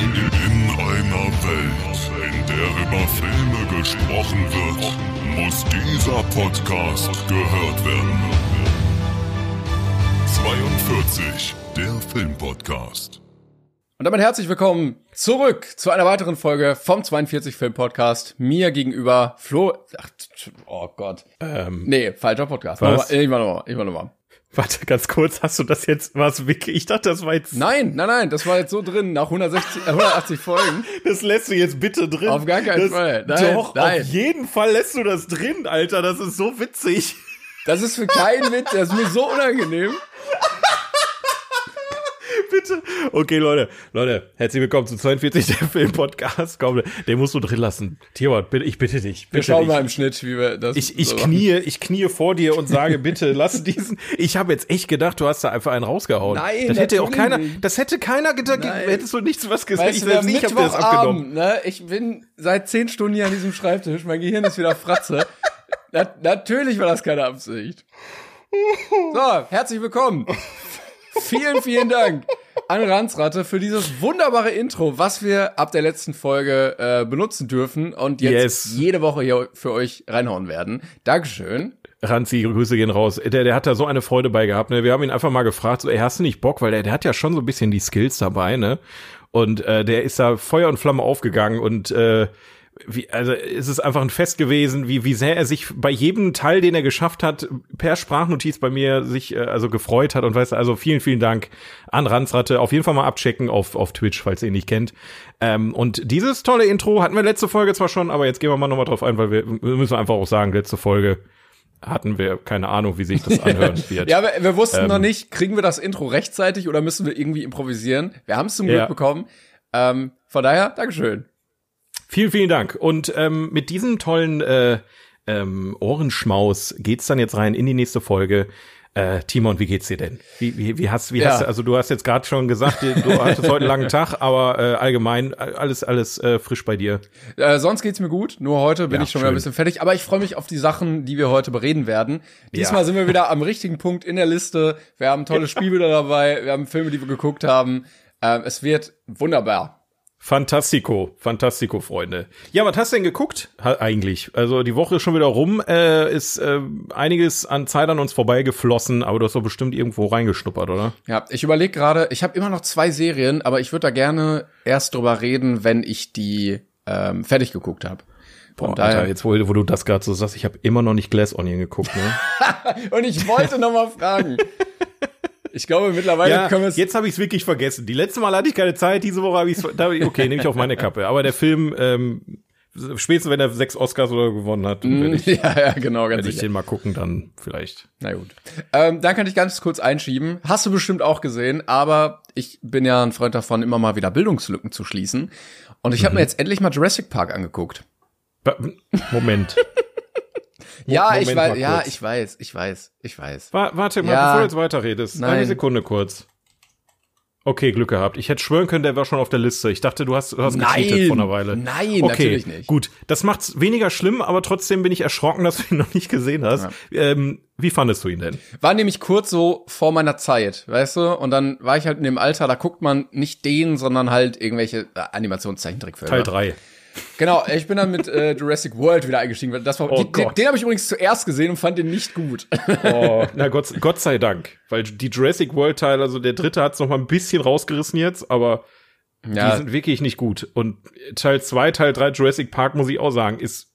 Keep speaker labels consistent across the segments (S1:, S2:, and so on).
S1: In einer Welt, in der über Filme gesprochen wird, muss dieser Podcast gehört werden. 42, der Filmpodcast.
S2: Und damit herzlich willkommen zurück zu einer weiteren Folge vom 42 Film Podcast. Mir gegenüber Flo. Ach, oh Gott.
S3: Ähm,
S2: Nee, falscher Podcast.
S3: Was?
S2: Ich mach nochmal. Ich mach nochmal.
S3: Warte, ganz kurz, hast du das jetzt, was Wiki? Ich dachte, das war jetzt,
S2: Nein, nein, nein, das war jetzt so drin nach 160, äh, 180 Folgen.
S3: das lässt du jetzt bitte drin.
S2: Auf gar keinen
S3: das,
S2: Fall. Nein,
S3: doch,
S2: nein.
S3: auf jeden Fall lässt du das drin, Alter, das ist so witzig.
S2: Das ist für keinen Witz, das ist mir so unangenehm.
S3: bitte. Okay, Leute, Leute, herzlich willkommen zu 42 der Film-Podcast. Komm, den musst du drin lassen. Tierwart, bitte, ich bitte dich. Bitte
S2: Wir schauen
S3: dich.
S2: mal im Schnitt, wie wir das
S3: Ich, ich
S2: so
S3: knie, ich knie vor dir und sage, bitte lass diesen. Ich habe jetzt echt gedacht, du hast da einfach einen rausgehauen.
S2: Nein,
S3: das hätte auch keiner,
S2: nicht.
S3: das hätte keiner gedacht, hättest du nichts was gesagt.
S2: Weißt
S3: ich selbst nicht, das abgenommen.
S2: Ne? Ich bin seit zehn Stunden hier an diesem Schreibtisch. Mein Gehirn ist wieder Fratze. Na, natürlich war das keine Absicht. So, herzlich willkommen. vielen, vielen Dank an Ranzratte für dieses wunderbare Intro, was wir ab der letzten Folge äh, benutzen dürfen und jetzt
S3: Yes.
S2: jede Woche hier für euch reinhauen werden. Dankeschön.
S3: Ranzi, Grüße gehen raus. Der, der hat da so eine Freude bei gehabt. Ne? Wir haben ihn einfach mal gefragt, so, ey, hast du nicht Bock? Weil der, der hat ja schon so ein bisschen die Skills dabei, ne? Und äh, der ist da Feuer und Flamme aufgegangen und äh, wie, also es ist einfach ein Fest gewesen, wie, wie sehr er sich bei jedem Teil, den er geschafft hat, per Sprachnotiz bei mir sich äh, also gefreut hat und weißt du, also vielen, vielen Dank an Ranzratte. Auf jeden Fall mal abchecken auf, auf Twitch, falls ihr ihn nicht kennt. Ähm, und dieses tolle Intro hatten wir letzte Folge zwar schon, aber jetzt gehen wir mal nochmal drauf ein, weil wir wir müssen einfach auch sagen, letzte Folge hatten wir keine Ahnung, wie sich das anhören wird.
S2: Ja, wir, wir wussten
S3: Ähm.
S2: noch nicht, kriegen wir das Intro rechtzeitig oder müssen wir irgendwie improvisieren? Wir haben es zum
S3: Ja.
S2: Glück bekommen. Ähm, von daher, Dankeschön.
S3: Vielen, vielen Dank. Und ähm, mit diesem tollen äh, ähm, Ohrenschmaus geht's dann jetzt rein in die nächste Folge. Äh, Timon, wie geht's dir denn? Wie, wie, wie hast, wie
S2: Ja.
S3: hast du, also du hast jetzt gerade schon gesagt, du hattest heute einen langen Tag, aber äh, allgemein äh, alles, alles äh, frisch bei dir.
S2: Äh, sonst geht's mir gut. Nur heute bin
S3: Ja,
S2: ich schon wieder ein bisschen fertig. Aber ich freue mich auf die Sachen, die wir heute bereden werden. Diesmal
S3: Ja.
S2: sind wir wieder am richtigen Punkt in der Liste. Wir haben tolle Spielbilder dabei. Wir haben Filme, die wir geguckt haben. Ähm, es wird wunderbar.
S3: Fantastico, Fantastico, Freunde. Ja, was hast du denn geguckt eigentlich? Also die Woche ist schon wieder rum, äh, ist äh, einiges an Zeit an uns vorbeigeflossen, aber du hast doch bestimmt irgendwo reingeschnuppert, oder?
S2: Ja, ich überlege gerade, ich habe immer noch zwei Serien, aber ich würde da gerne erst drüber reden, wenn ich die ähm, fertig geguckt habe.
S3: Boah. Alter, jetzt wo, wo du das gerade so sagst, ich habe immer noch nicht Glass Onion geguckt, ne?
S2: Und ich wollte noch mal fragen. Ich glaube, mittlerweile
S3: ja,
S2: können wir es.
S3: jetzt habe ich es wirklich vergessen. Die letzte Mal hatte ich keine Zeit, diese Woche habe ich es. Okay, nehme ich auf meine Kappe. Aber der Film, ähm, spätestens wenn er sechs Oscars oder gewonnen hat, werde ich,
S2: ja, ja, genau, ganz
S3: werd ich
S2: sicher.
S3: den mal gucken, dann vielleicht.
S2: Na gut. Ähm, dann kann ich ganz kurz einschieben. Hast du bestimmt auch gesehen, aber ich bin ja ein Freund davon, immer mal wieder Bildungslücken zu schließen. Und ich habe mir jetzt endlich mal Jurassic Park angeguckt.
S3: Moment.
S2: Ja,
S3: Moment
S2: ich weiß, ja, ich weiß, ich weiß, ich weiß.
S3: Wa- Warte mal,
S2: Ja.
S3: bevor du jetzt weiterredest.
S2: Nein.
S3: Eine Sekunde kurz. Okay, Glück gehabt. Ich hätte schwören können, der war schon auf der Liste. Ich dachte, du hast, du hast
S2: Nein.
S3: gecheatet vor einer Weile.
S2: Nein,
S3: okay,
S2: natürlich nicht.
S3: Gut, das macht's weniger schlimm, aber trotzdem bin ich erschrocken, dass du ihn noch nicht gesehen hast. Ähm, wie fandest du ihn denn?
S2: War nämlich kurz so vor meiner Zeit, weißt du? Und dann war ich halt in dem Alter, da guckt man nicht den, sondern halt irgendwelche äh, Animationszeichentrickfilme.
S3: Teil 3.
S2: Genau, ich bin dann mit äh, Jurassic World wieder eingestiegen. weil Das war,
S3: Oh
S2: die, den, den habe ich übrigens zuerst gesehen und fand den nicht gut.
S3: Oh, na Gott, Gott sei Dank. Weil die Jurassic World Teil, also der dritte hat's noch mal ein bisschen rausgerissen jetzt, aber die sind wirklich nicht gut. Und Teil 2, Teil 3 Jurassic Park, muss ich auch sagen, ist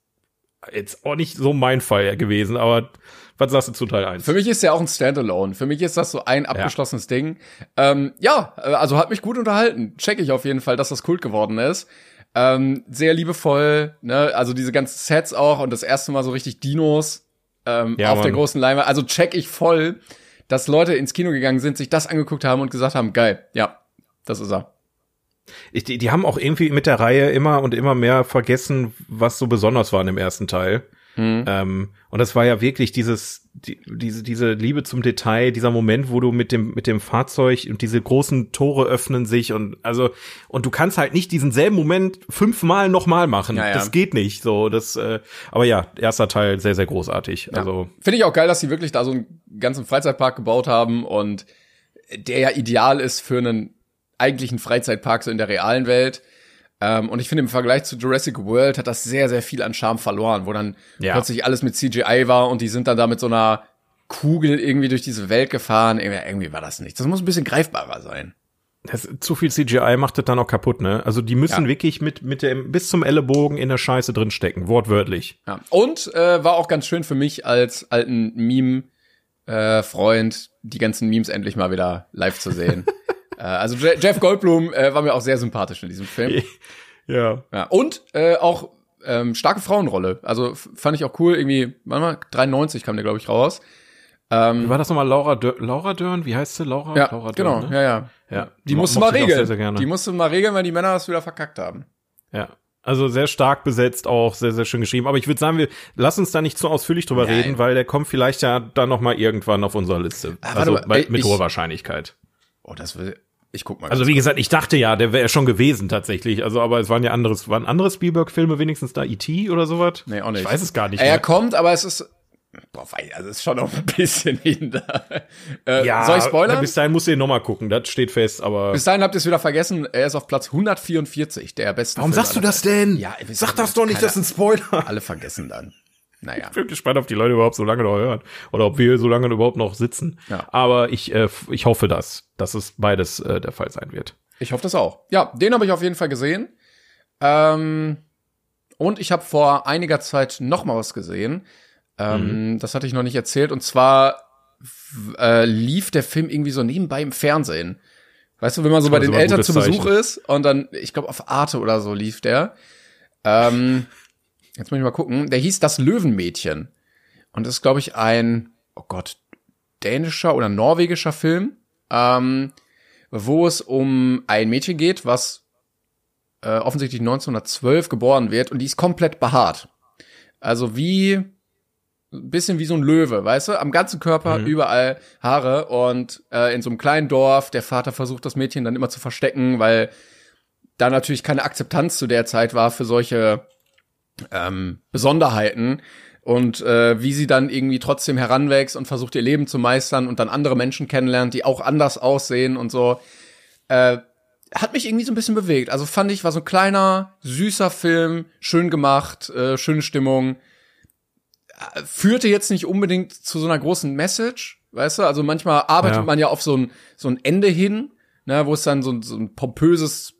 S3: jetzt auch nicht so mein Fall gewesen, aber was sagst du zu Teil 1?
S2: Für mich ist der auch ein Standalone. Für mich ist das so ein abgeschlossenes Ding. Ähm, ja, äh, also hat mich gut unterhalten. Check ich auf jeden Fall, dass das Kult geworden ist. Ähm, sehr liebevoll, ne? Also diese ganzen Sets auch und das erste Mal so richtig Dinos ähm,
S3: Ja,
S2: auf der
S3: Mann.
S2: großen Leinwand. Also check ich voll, dass Leute ins Kino gegangen sind, sich das angeguckt haben und gesagt haben, geil, ja, das ist er.
S3: Ich, die, die haben auch irgendwie mit der Reihe immer und immer mehr vergessen, was so besonders war in dem ersten Teil. Ähm, und das war ja wirklich dieses, die, diese, diese Liebe zum Detail, dieser Moment, wo du mit dem, mit dem Fahrzeug und diese großen Tore öffnen sich und also, und du kannst halt nicht diesen selben Moment fünfmal nochmal machen.
S2: Ja, ja.
S3: Das geht nicht. So, das, äh, aber ja, erster Teil sehr, sehr großartig. Also,
S2: Finde ich auch geil, dass sie wirklich da so einen ganzen Freizeitpark gebaut haben und der ja ideal ist für einen eigentlichen Freizeitpark so in der realen Welt. Ähm, und ich finde, im Vergleich zu Jurassic World hat das sehr, sehr viel an Charme verloren, wo dann
S3: Ja.
S2: plötzlich alles mit CGI war und die sind dann da mit so einer Kugel irgendwie durch diese Welt gefahren. Irgendwie, irgendwie war das nichts. Das muss ein bisschen greifbarer sein.
S3: Das, zu viel CGI macht das dann auch kaputt, ne? Also die müssen
S2: Ja.
S3: wirklich mit, mit dem, bis zum Ellenbogen in der Scheiße drinstecken, wortwörtlich.
S2: Ja. Und äh, war auch ganz schön für mich als alten Meme-Freund, die ganzen Memes endlich mal wieder live zu sehen. äh, also Je Jeff Goldblum äh, war mir auch sehr sympathisch in diesem Film.
S3: Ja.
S2: Ja. Und äh, auch ähm, starke Frauenrolle. Also fand ich auch cool. Irgendwie, warte mal, 93 kam der, glaube ich, raus.
S3: Wie war das nochmal? Laura, Dör Laura Dörn? Wie heißt sie? Laura?
S2: Ja,
S3: Laura
S2: genau,
S3: Dörn, ne?
S2: ja, ja.
S3: Ja.
S2: Die musste mal regeln.
S3: Sehr, sehr.
S2: Die musste mal regeln, weil die Männer das wieder verkackt haben.
S3: Ja. Also sehr stark besetzt, auch sehr, sehr schön geschrieben. Aber ich würde sagen, wir lass uns da nicht zu ausführlich drüber
S2: Nein.
S3: reden, weil der kommt vielleicht ja dann noch mal irgendwann auf unserer Liste.
S2: Ah,
S3: also
S2: mal,
S3: bei,
S2: ey,
S3: mit
S2: ich-
S3: hoher Wahrscheinlichkeit.
S2: Oh, das will. Ich guck mal.
S3: Also wie gesagt, ich dachte ja, der wäre schon gewesen tatsächlich. Also aber es waren ja anderes, waren andere Spielberg-Filme wenigstens da, E.T. oder sowas?
S2: nee, auch nicht.
S3: Ich weiß es gar nicht
S2: Er
S3: mehr.
S2: kommt, aber es ist. Boah, wei- also es ist schon noch ein bisschen hinter. Äh, soll ich spoilern?
S3: Bis dahin musst du ihn noch mal gucken, das steht fest, aber.
S2: Bis dahin habt ihr es wieder vergessen. Er ist auf Platz 144 der besten.
S3: Warum
S2: Filme
S3: sagst du das denn?
S2: Ja,
S3: Sag das doch nicht, das ist ein Spoiler.
S2: Alle vergessen dann. Naja.
S3: Ich bin gespannt, ob die Leute überhaupt so lange noch hören. Oder ob wir so lange überhaupt noch sitzen.
S2: Ja.
S3: Aber ich, äh, ich hoffe, dass, dass es beides äh, der Fall sein wird.
S2: Ich hoffe das auch. Ja, den habe ich auf jeden Fall gesehen. Ähm, und ich habe vor einiger Zeit noch mal was gesehen. Ähm, Das hatte ich noch nicht erzählt. Und zwar äh, lief der Film irgendwie so nebenbei im Fernsehen. Weißt du, wenn man so bei den Eltern zu Besuch
S3: Zeichen.
S2: ist und dann, ich glaube, auf Arte oder so lief der. Ähm, jetzt muss ich mal gucken. Der hieß Das Löwenmädchen. Und das ist, glaube ich, ein, oh Gott, dänischer oder norwegischer Film, ähm, wo es um ein Mädchen geht, was äh, offensichtlich 1912 geboren wird und die ist komplett behaart. Also wie ein bisschen wie so ein Löwe, weißt du? Am ganzen Körper überall Haare und äh, in so einem kleinen Dorf, der Vater versucht das Mädchen dann immer zu verstecken, weil da natürlich keine Akzeptanz zu der Zeit war für solche ähm, Besonderheiten und äh, wie sie dann irgendwie trotzdem heranwächst und versucht ihr Leben zu meistern und dann andere Menschen kennenlernt, die auch anders aussehen und so. Äh, hat mich irgendwie so ein bisschen bewegt. Also fand ich, war so ein kleiner, süßer Film, schön gemacht, äh, schöne Stimmung. Äh, Führte jetzt nicht unbedingt zu so einer großen Message, weißt du? Also manchmal arbeitet
S3: Ja.
S2: man ja auf so ein, so ein Ende hin, ne, wo es dann so, ein- so ein pompöses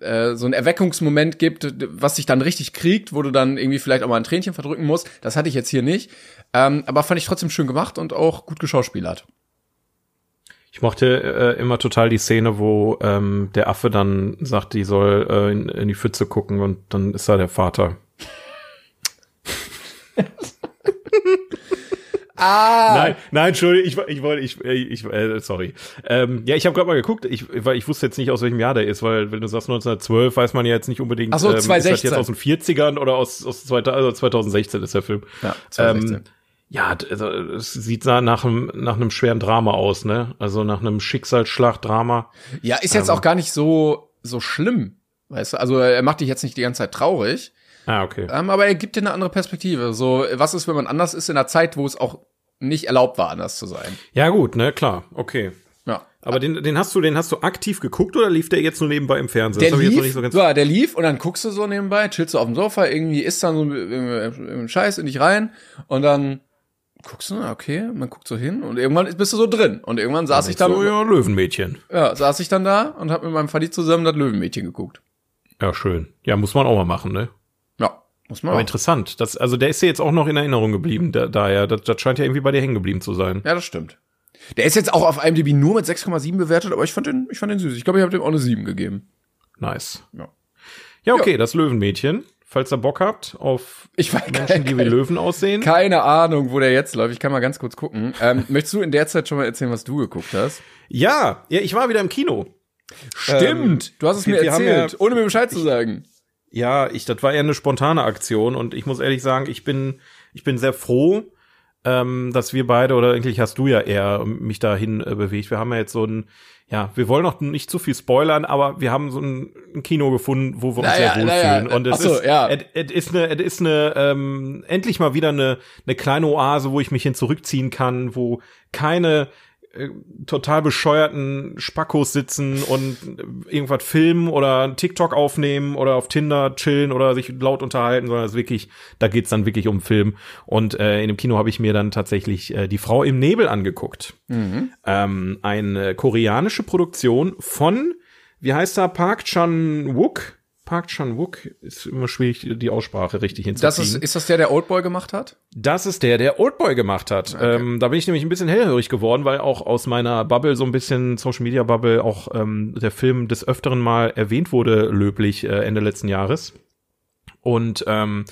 S2: äh, so ein Erweckungsmoment gibt, was sich dann richtig kriegt, wo du dann irgendwie vielleicht auch mal ein Tränchen verdrücken musst. Das hatte ich jetzt hier nicht. Ähm, aber fand ich trotzdem schön gemacht und auch gut geschauspielert.
S3: Ich mochte äh, immer total die Szene, wo ähm, der Affe dann sagt, die soll äh, in, in die Pfütze gucken und dann ist da der Vater.
S2: Ah!
S3: Nein, nein, Entschuldigung, ich, ich wollte, ich, ich, äh, sorry. Ähm, ja, ich habe gerade mal geguckt, ich, weil ich wusste jetzt nicht, aus welchem Jahr der ist, weil wenn du sagst 1912, weiß man ja jetzt nicht unbedingt,
S2: Ach so,
S3: ähm, ist das
S2: 2016.
S3: jetzt aus den 40ern oder aus, aus 2000, also 2016 ist der Film.
S2: Ja, 2016.
S3: Ähm, ja, also, es sieht nach einem, nach einem schweren Drama aus, ne? Also nach einem Schicksalsschlag-Drama.
S2: Ja, ist jetzt
S3: Ähm.
S2: auch gar nicht so, so schlimm. Weißt du, also er macht dich jetzt nicht die ganze Zeit traurig,
S3: Ah, okay.
S2: ähm, aber er gibt dir eine andere Perspektive. So, was ist, wenn man anders ist in einer Zeit, wo es auch nicht erlaubt war, anders zu sein?
S3: Ja, gut, ne, klar, okay.
S2: Ja.
S3: Aber den, den hast du, den hast du aktiv geguckt oder lief der jetzt nur nebenbei im Fernsehen?
S2: Der lief,
S3: nicht so ganz.
S2: ja, der lief und dann guckst du so nebenbei, chillst du auf dem Sofa, irgendwie isst dann so im, Scheiß in dich rein und dann guckst du, okay, man guckt so hin und irgendwann bist du so drin und irgendwann saß ich dann,
S3: so, ja, Löwenmädchen.
S2: ja, saß ich dann da und hab mit meinem Vati zusammen das Löwenmädchen geguckt.
S3: Ja, schön. Ja, muss man auch mal machen, ne?
S2: Ja, muss man
S3: Aber
S2: auch.
S3: interessant. Das, also der ist ja jetzt auch noch in Erinnerung geblieben, da, daher. Das, das scheint ja irgendwie bei dir hängen geblieben zu sein.
S2: Ja, das stimmt. Der ist jetzt auch auf IMDb nur mit 6,7 bewertet, aber ich fand den, ich fand den süß. Ich glaube, ich habe dem auch eine 7 gegeben.
S3: Nice.
S2: Ja.
S3: Ja, okay, das Löwenmädchen. Falls ihr Bock habt auf
S2: Ich weiß
S3: Menschen, die wie Löwen aussehen.
S2: keine Ahnung, wo der jetzt läuft. Ich kann mal ganz kurz gucken. Ähm, möchtest du in der Zeit schon mal erzählen, was du geguckt hast?
S3: Ja, ja, ich war wieder im Kino.
S2: Stimmt, du hast es mir erzählt,
S3: ja-
S2: ohne mir Bescheid zu sagen.
S3: Ja, ich, das war eher eine spontane Aktion und ich muss ehrlich sagen, ich bin, ich bin sehr froh, ähm, dass wir beide oder eigentlich hast du ja eher mich dahin äh, bewegt. Wir haben ja jetzt so ein, ja, wir wollen noch nicht zu viel spoilern, aber wir haben so ein, ein Kino gefunden, wo wir uns
S2: Naja,
S3: sehr
S2: naja,
S3: wohlfühlen. Und es
S2: so,
S3: ist,
S2: ja.
S3: es, es ist eine, es ist eine, ähm, endlich mal wieder eine, eine kleine Oase, wo ich mich hin zurückziehen kann, wo keine äh, total bescheuerten Spackos sitzen und irgendwas filmen oder TikTok aufnehmen oder auf Tinder chillen oder sich laut unterhalten, sondern es ist wirklich, da geht's dann wirklich um Film. Und äh, in dem Kino habe ich mir dann tatsächlich äh, die Frau im Nebel angeguckt. Mhm. Ähm, eine koreanische Produktion von, wie heißt er, Park Chan-wook Park Chan-wook ist immer schwierig, die Aussprache richtig hinzukriegen.
S2: Das ist, ist das der, der Oldboy gemacht hat?
S3: Das ist der, der Oldboy gemacht hat. Okay. Ähm, da bin ich nämlich ein bisschen hellhörig geworden, weil auch aus meiner Bubble, so ein bisschen Social Media Bubble, auch ähm, der Film des Öfteren mal erwähnt wurde, löblich äh, Ende letzten Jahres. Und ähm,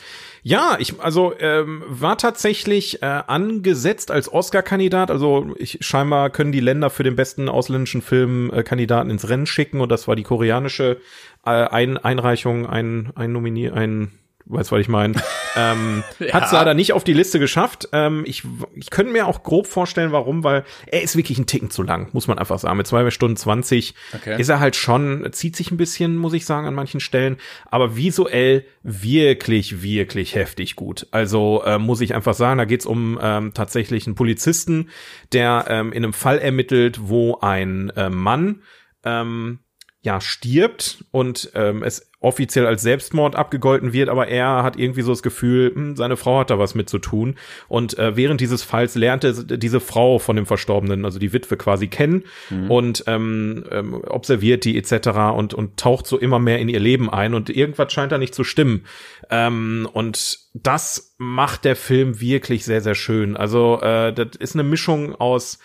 S3: ja, ich also ähm, war tatsächlich äh, angesetzt als Oscar-Kandidat. Also ich scheinbar können die Länder für den besten ausländischen Film äh, Kandidaten ins Rennen schicken und das war die koreanische äh, ein Einreichung, ein ein Nominier, ein weißt was ich meine. ähm, ja. Hat es leider nicht auf die Liste geschafft. Ähm, ich, ich könnte mir auch grob vorstellen, warum, weil er ist wirklich ein Ticken zu lang, muss man einfach sagen. Mit zwei Stunden zwanzig okay. ist er halt schon, zieht sich ein bisschen, muss ich sagen, an manchen Stellen, aber visuell wirklich, wirklich heftig gut. Also äh, muss ich einfach sagen, da geht's um ähm, tatsächlich einen Polizisten, der ähm, in einem Fall ermittelt, wo ein äh, Mann ähm, ja stirbt und ähm, es offiziell als Selbstmord abgegolten wird, aber er hat irgendwie so das Gefühl, hm, seine Frau hat da was mit zu tun. Und äh, während dieses Falls lernte diese Frau von dem Verstorbenen, also die Witwe quasi kennen mhm. und ähm, ähm, observiert die etc. und und taucht so immer mehr in ihr Leben ein und irgendwas scheint da nicht zu stimmen. Ähm, und das macht der Film wirklich sehr sehr schön. Also äh, das ist eine Mischung aus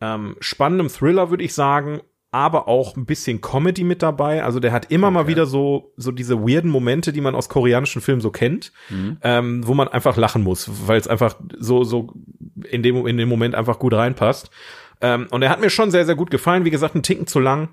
S3: ähm, spannendem Thriller, würde ich sagen, aber auch ein bisschen Comedy mit dabei. Also der hat immer okay. mal wieder so so diese weirden Momente, die man aus koreanischen Filmen so kennt, mhm. ähm, wo man einfach lachen muss, weil es einfach so so in dem in dem Moment einfach gut reinpasst. Ähm, und er hat mir schon sehr sehr gut gefallen. Wie gesagt, ein Ticken zu lang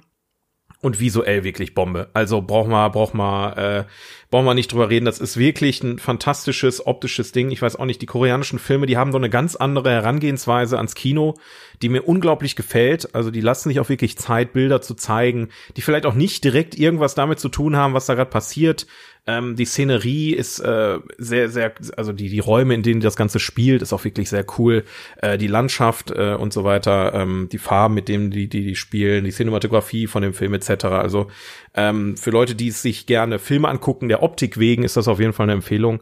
S3: und visuell wirklich Bombe. Also braucht man, braucht man, äh, braucht man nicht drüber reden. Das ist wirklich ein fantastisches optisches Ding. Ich weiß auch nicht, die koreanischen Filme, die haben so eine ganz andere Herangehensweise ans Kino, die mir unglaublich gefällt. Also die lassen sich auch wirklich Zeit, Bilder zu zeigen, die vielleicht auch nicht direkt irgendwas damit zu tun haben, was da gerade passiert. Ähm, die Szenerie ist äh, sehr, sehr, also die, die Räume, in denen das Ganze spielt, ist auch wirklich sehr cool. Äh, die Landschaft äh, und so weiter, ähm, die Farben, mit denen die, die, die spielen, die Cinematografie von dem Film etc. Also ähm, für Leute, die sich gerne Filme angucken, der Optik wegen, ist das auf jeden Fall eine Empfehlung.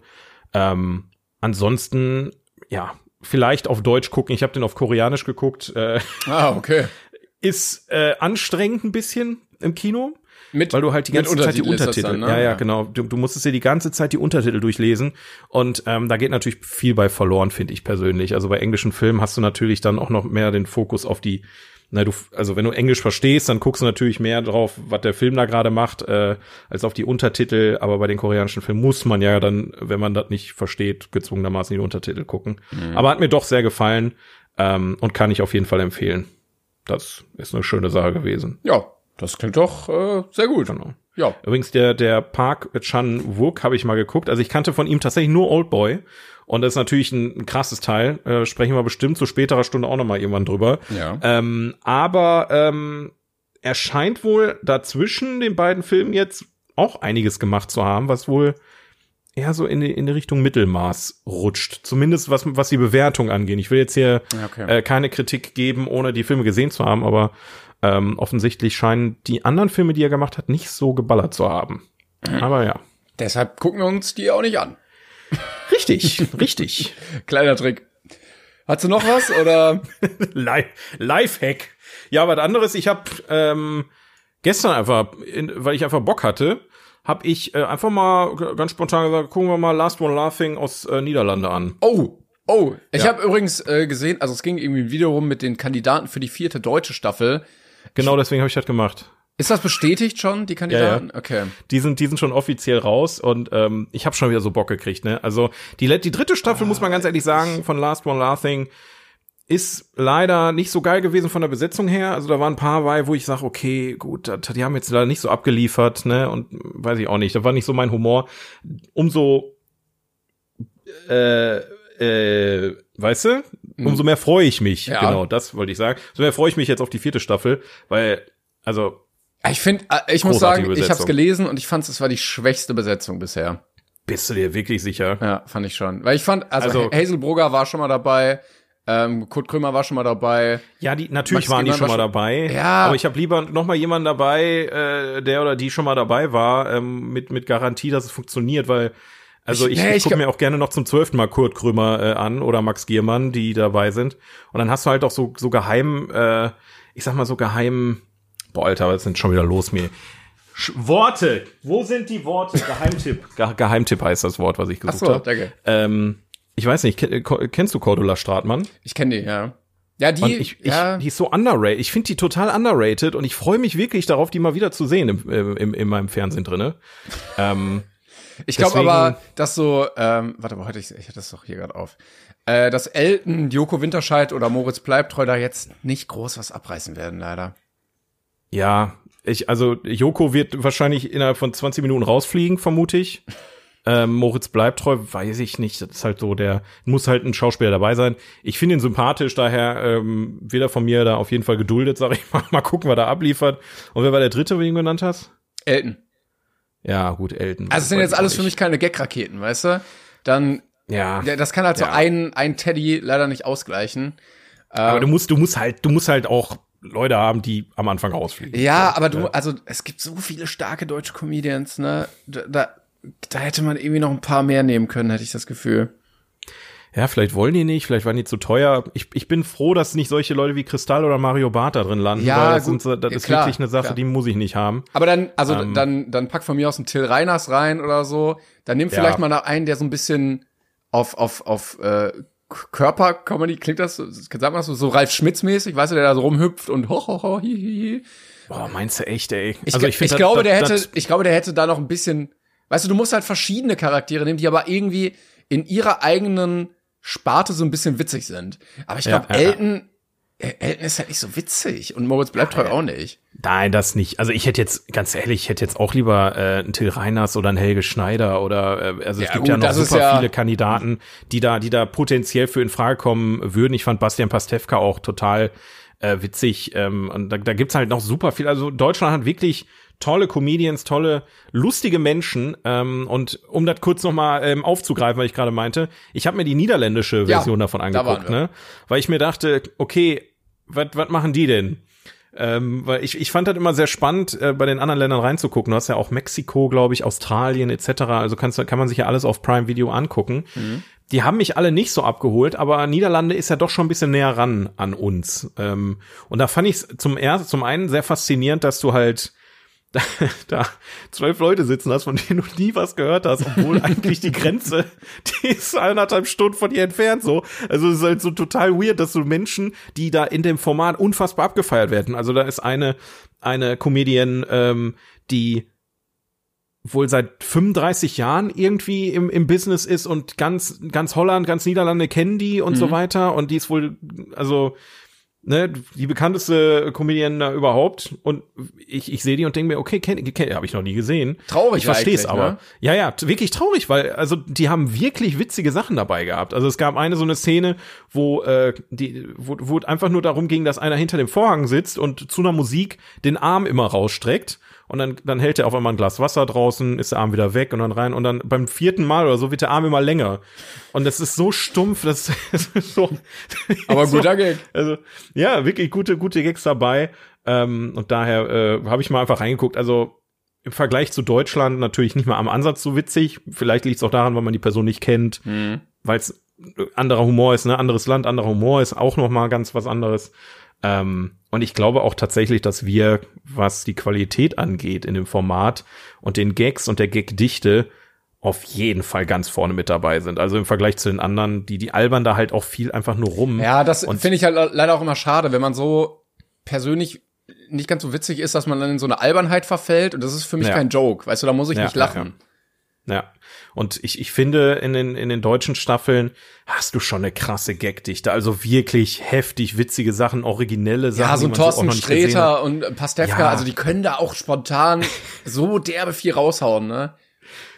S3: Ähm, ansonsten, ja, vielleicht auf Deutsch gucken. Ich habe den auf Koreanisch geguckt. Äh,
S2: ah, okay.
S3: Ist äh, anstrengend ein bisschen im Kino.
S2: Mit,
S3: weil du halt die ganze Zeit die Untertitel, dann, ne? ja, ja, genau. Du, du musstest dir die ganze Zeit die Untertitel durchlesen und ähm, da geht natürlich viel bei verloren, finde ich persönlich. Also bei englischen Filmen hast du natürlich dann auch noch mehr den Fokus auf die na, du, also wenn du Englisch verstehst, dann guckst du natürlich mehr drauf, was der Film da gerade macht, äh, als auf die Untertitel. Aber bei den koreanischen Filmen muss man ja dann, wenn man das nicht versteht, gezwungenermaßen die Untertitel gucken. Mhm. Aber hat mir doch sehr gefallen ähm, und kann ich auf jeden Fall empfehlen. Das ist eine schöne Sache gewesen.
S2: Ja, das klingt doch äh, sehr gut.
S3: Genau. Ja. Übrigens, der, der Park Chan-wook habe ich mal geguckt. Also ich kannte von ihm tatsächlich nur Old Boy. Und das ist natürlich ein, ein krasses Teil. Äh, sprechen wir bestimmt zu späterer Stunde auch noch mal irgendwann drüber.
S2: Ja.
S3: Ähm, aber ähm, er scheint wohl dazwischen den beiden Filmen jetzt auch einiges gemacht zu haben, was wohl eher so in die, in die Richtung Mittelmaß rutscht. Zumindest was, was die Bewertung angeht. Ich will jetzt hier okay. äh, keine Kritik geben, ohne die Filme gesehen zu haben, aber ähm, offensichtlich scheinen die anderen Filme, die er gemacht hat, nicht so geballert zu haben. Mhm. Aber ja.
S2: Deshalb gucken wir uns die auch nicht an.
S3: Richtig, richtig.
S2: Kleiner Trick. Hast du noch was oder?
S3: Lifehack. Ja, was anderes. Ich habe ähm, gestern einfach, in, weil ich einfach Bock hatte, habe ich äh, einfach mal ganz spontan gesagt, gucken wir mal Last One Laughing aus äh, Niederlande an.
S2: Oh, oh. Ich ja. habe übrigens äh, gesehen, also es ging irgendwie ein Video rum mit den Kandidaten für die vierte deutsche Staffel.
S3: Genau, deswegen habe ich das gemacht.
S2: Ist das bestätigt schon, die Kandidaten?
S3: Ja, ja. Okay. Die sind, die sind schon offiziell raus und ähm, ich habe schon wieder so Bock gekriegt, ne? Also die, die dritte Staffel, oh, muss man ganz ehrlich sagen, von Last One Laughing ist leider nicht so geil gewesen von der Besetzung her. Also da waren ein paar bei, wo ich sage, okay, gut, die haben jetzt leider nicht so abgeliefert, ne? Und weiß ich auch nicht, das war nicht so mein Humor. Umso äh, äh, weißt du, umso mehr freue ich mich. Ja. Genau, das wollte ich sagen. Umso mehr freue ich mich jetzt auf die vierte Staffel, weil, also
S2: ich finde, äh, ich muss sagen, Besetzung. ich habe es gelesen und ich fand, es war die schwächste Besetzung bisher.
S3: Bist du dir wirklich sicher?
S2: Ja, fand ich schon. Weil ich fand, also, also Hazel Brugger war schon mal dabei. Ähm, Kurt Krömer war schon mal dabei.
S3: Ja, die natürlich
S2: Max
S3: waren die
S2: Gehmann
S3: schon mal dabei.
S2: Ja.
S3: Aber ich habe lieber noch mal jemanden dabei, äh, der oder die schon mal dabei war, ähm, mit mit Garantie, dass es funktioniert, weil also
S2: Ich-
S3: ich, ich,
S2: ich
S3: gucke mir auch gerne noch zum zwölften Mal Kurt Krömer äh, an oder Max Giermann, die dabei sind. Und dann hast du halt auch so so geheim, äh, ich sag mal so geheim. Boah, Alter, was sind schon wieder los mir? Sch Worte. Wo sind die Worte? Geheimtipp. Ge Geheimtipp heißt das Wort, was ich
S2: Ach
S3: gesucht
S2: so,
S3: habe.
S2: danke.
S3: Ähm, ich weiß nicht, ken- äh, kennst du Cordula Stratmann?
S2: Ich kenne die, ja. Ja, die,
S3: ich, ich,
S2: ja,
S3: die ist so underrated. Ich finde die total underrated und ich freue mich wirklich darauf, die mal wieder zu sehen im, im, im, in meinem Fernsehen drinne. ähm,
S2: ich glaube aber, dass so, ähm, warte mal, heute, ich, ich hatte das doch hier gerade auf, äh, dass Elton, Joko Winterscheid oder Moritz Bleibtreu da jetzt nicht groß was abreißen werden, leider.
S3: ja, ich, also Joko wird wahrscheinlich innerhalb von 20 Minuten rausfliegen, vermute ich. Ähm, Moritz bleibt treu, weiß ich nicht. Das ist halt so, der muss halt ein Schauspieler dabei sein. Ich finde ihn sympathisch, daher ähm, wird er von mir da auf jeden Fall geduldet, sag ich mal. Mal gucken, was er abliefert. Und wer war der dritte, den du genannt hast?
S2: Elton.
S3: Ja, gut, Elton.
S2: Also es sind jetzt alles für mich keine Gag-Raketen, weißt du? Dann,
S3: Ja.
S2: das kann halt so
S3: Ja.
S2: ein, ein Teddy leider nicht ausgleichen.
S3: Aber du musst, du musst halt, du musst halt auch Leute haben, die am Anfang rausfliegen.
S2: Ja, aber du, also es gibt so viele starke deutsche Comedians, ne? Da, da, da hätte man irgendwie noch ein paar mehr nehmen können, hätte ich das Gefühl.
S3: Ja, vielleicht wollen die nicht, vielleicht waren die zu teuer. Ich, ich bin froh, dass nicht solche Leute wie Kristall oder Mario Barth da drin landen.
S2: Ja,
S3: weil das,
S2: gut.
S3: sind, das
S2: Ja,
S3: ist
S2: klar,
S3: wirklich eine Sache,
S2: klar.
S3: die muss ich nicht haben.
S2: Aber dann, also
S3: Ähm.
S2: dann, dann pack von mir aus einen Till Reiners rein oder so. Dann nimm
S3: Ja.
S2: vielleicht mal noch einen, der so ein bisschen auf, auf, auf äh, Körper-Comedy, klingt das, so- sagt man das so, so Ralf Schmitz-mäßig, weißt du, der da so rumhüpft und ho, ho, ho, hi, hi, hi.
S3: Boah, meinst du echt, ey?
S2: Ich,
S3: also
S2: ich,
S3: find, das-
S2: glaube,
S3: das-
S2: der hätte,
S3: das-
S2: ich glaube, der hätte da noch ein bisschen, weißt du, du musst halt verschiedene Charaktere nehmen, die aber irgendwie in ihrer eigenen Sparte so ein bisschen witzig sind. Aber ich
S3: Ja,
S2: glaube,
S3: ja, ja.
S2: Elton, äh, Elton ist halt nicht so witzig und Moritz bleibt treu auch nicht.
S3: Nein, das nicht. Also ich hätte jetzt, ganz ehrlich, ich hätte jetzt auch lieber äh, einen Till Reiners oder einen Helge Schneider oder äh, also es
S2: Ja,
S3: gibt
S2: gut,
S3: ja noch super
S2: ja-
S3: viele Kandidaten, die da, die da potenziell für in Frage kommen würden. Ich fand Bastian Pastewka auch total äh, witzig. Ähm, und da, da gibt's halt noch super viel. Also Deutschland hat wirklich tolle Comedians, tolle, lustige Menschen. Ähm, und um das kurz noch mal ähm, aufzugreifen, weil ich gerade meinte, ich habe mir die niederländische
S2: Ja,
S3: Version davon
S2: da waren
S3: angeguckt,
S2: wir.
S3: ne? Weil ich mir dachte, okay, was was machen die denn? Ähm, weil ich, ich fand das immer sehr spannend, äh, bei den anderen Ländern reinzugucken. Du hast ja auch Mexiko, glaube ich, Australien etc. Also kannst, du- kann man sich ja alles auf Prime Video angucken. Die haben mich alle nicht so abgeholt, aber Niederlande ist ja doch schon ein bisschen näher ran an uns. Ähm, und da fand ich es zum ersten, zum einen sehr faszinierend, dass du halt da, da zwölf Leute sitzen hast, von denen du nie was gehört hast, obwohl eigentlich die Grenze, die ist eineinhalb Stunden von dir entfernt so. Also es ist halt so total weird, dass so Menschen, die da in dem Format unfassbar abgefeiert werden. Also da ist eine, eine Comedian, ähm, die wohl seit 35 Jahren irgendwie im, im Business ist und ganz, ganz Holland, ganz Niederlande kennen die und so weiter. Und die ist wohl, also, ne, die bekannteste Comedian da überhaupt. Und ich, ich sehe die und denke mir, okay, kenne kenn, habe ich noch nie gesehen.
S2: Traurig
S3: Ich verstehe es aber.
S2: ne?
S3: Ja, ja, wirklich traurig, weil, also, die haben wirklich witzige Sachen dabei gehabt. Also, es gab eine so eine Szene, wo, äh, die, wo, wo einfach nur darum ging, dass einer hinter dem Vorhang sitzt und zu einer Musik den Arm immer rausstreckt. Und dann, dann hält er auf einmal ein Glas Wasser draußen, ist der Arm wieder weg und dann rein. Und dann beim vierten Mal oder so wird der Arm immer länger. Und das ist so stumpf, das, ist so.
S2: Aber
S3: so,
S2: guter Gag.
S3: Also, ja, wirklich gute, gute Gags dabei. Ähm, und daher äh, habe ich mal einfach reingeguckt. Also im Vergleich zu Deutschland natürlich nicht mal am Ansatz so witzig. Vielleicht liegt es auch daran, weil man die Person nicht kennt,
S2: Mhm.
S3: weil es anderer Humor ist, ne? Anderes Land, anderer Humor ist auch noch mal ganz was anderes. Ähm, und ich glaube auch tatsächlich, dass wir, was die Qualität angeht in dem Format und den Gags und der Gagdichte, auf jeden Fall ganz vorne mit dabei sind. Also im Vergleich zu den anderen, die, die albern da halt auch viel einfach nur rum.
S2: Ja, das finde ich halt leider auch immer schade, wenn man so persönlich nicht ganz so witzig ist, dass man dann in so eine Albernheit verfällt und das ist für mich
S3: Ja.
S2: kein Joke, weißt du, da muss ich
S3: Ja,
S2: nicht
S3: ja,
S2: lachen.
S3: Ja. Und ich, ich finde, in den, in den deutschen Staffeln hast du schon eine krasse Gagdichte. Also wirklich heftig witzige Sachen, originelle Sachen.
S2: Ja, so ein Thorsten. Sträter und Pastewka,
S3: Ja.
S2: also die können da auch spontan so derbe viel raushauen, ne?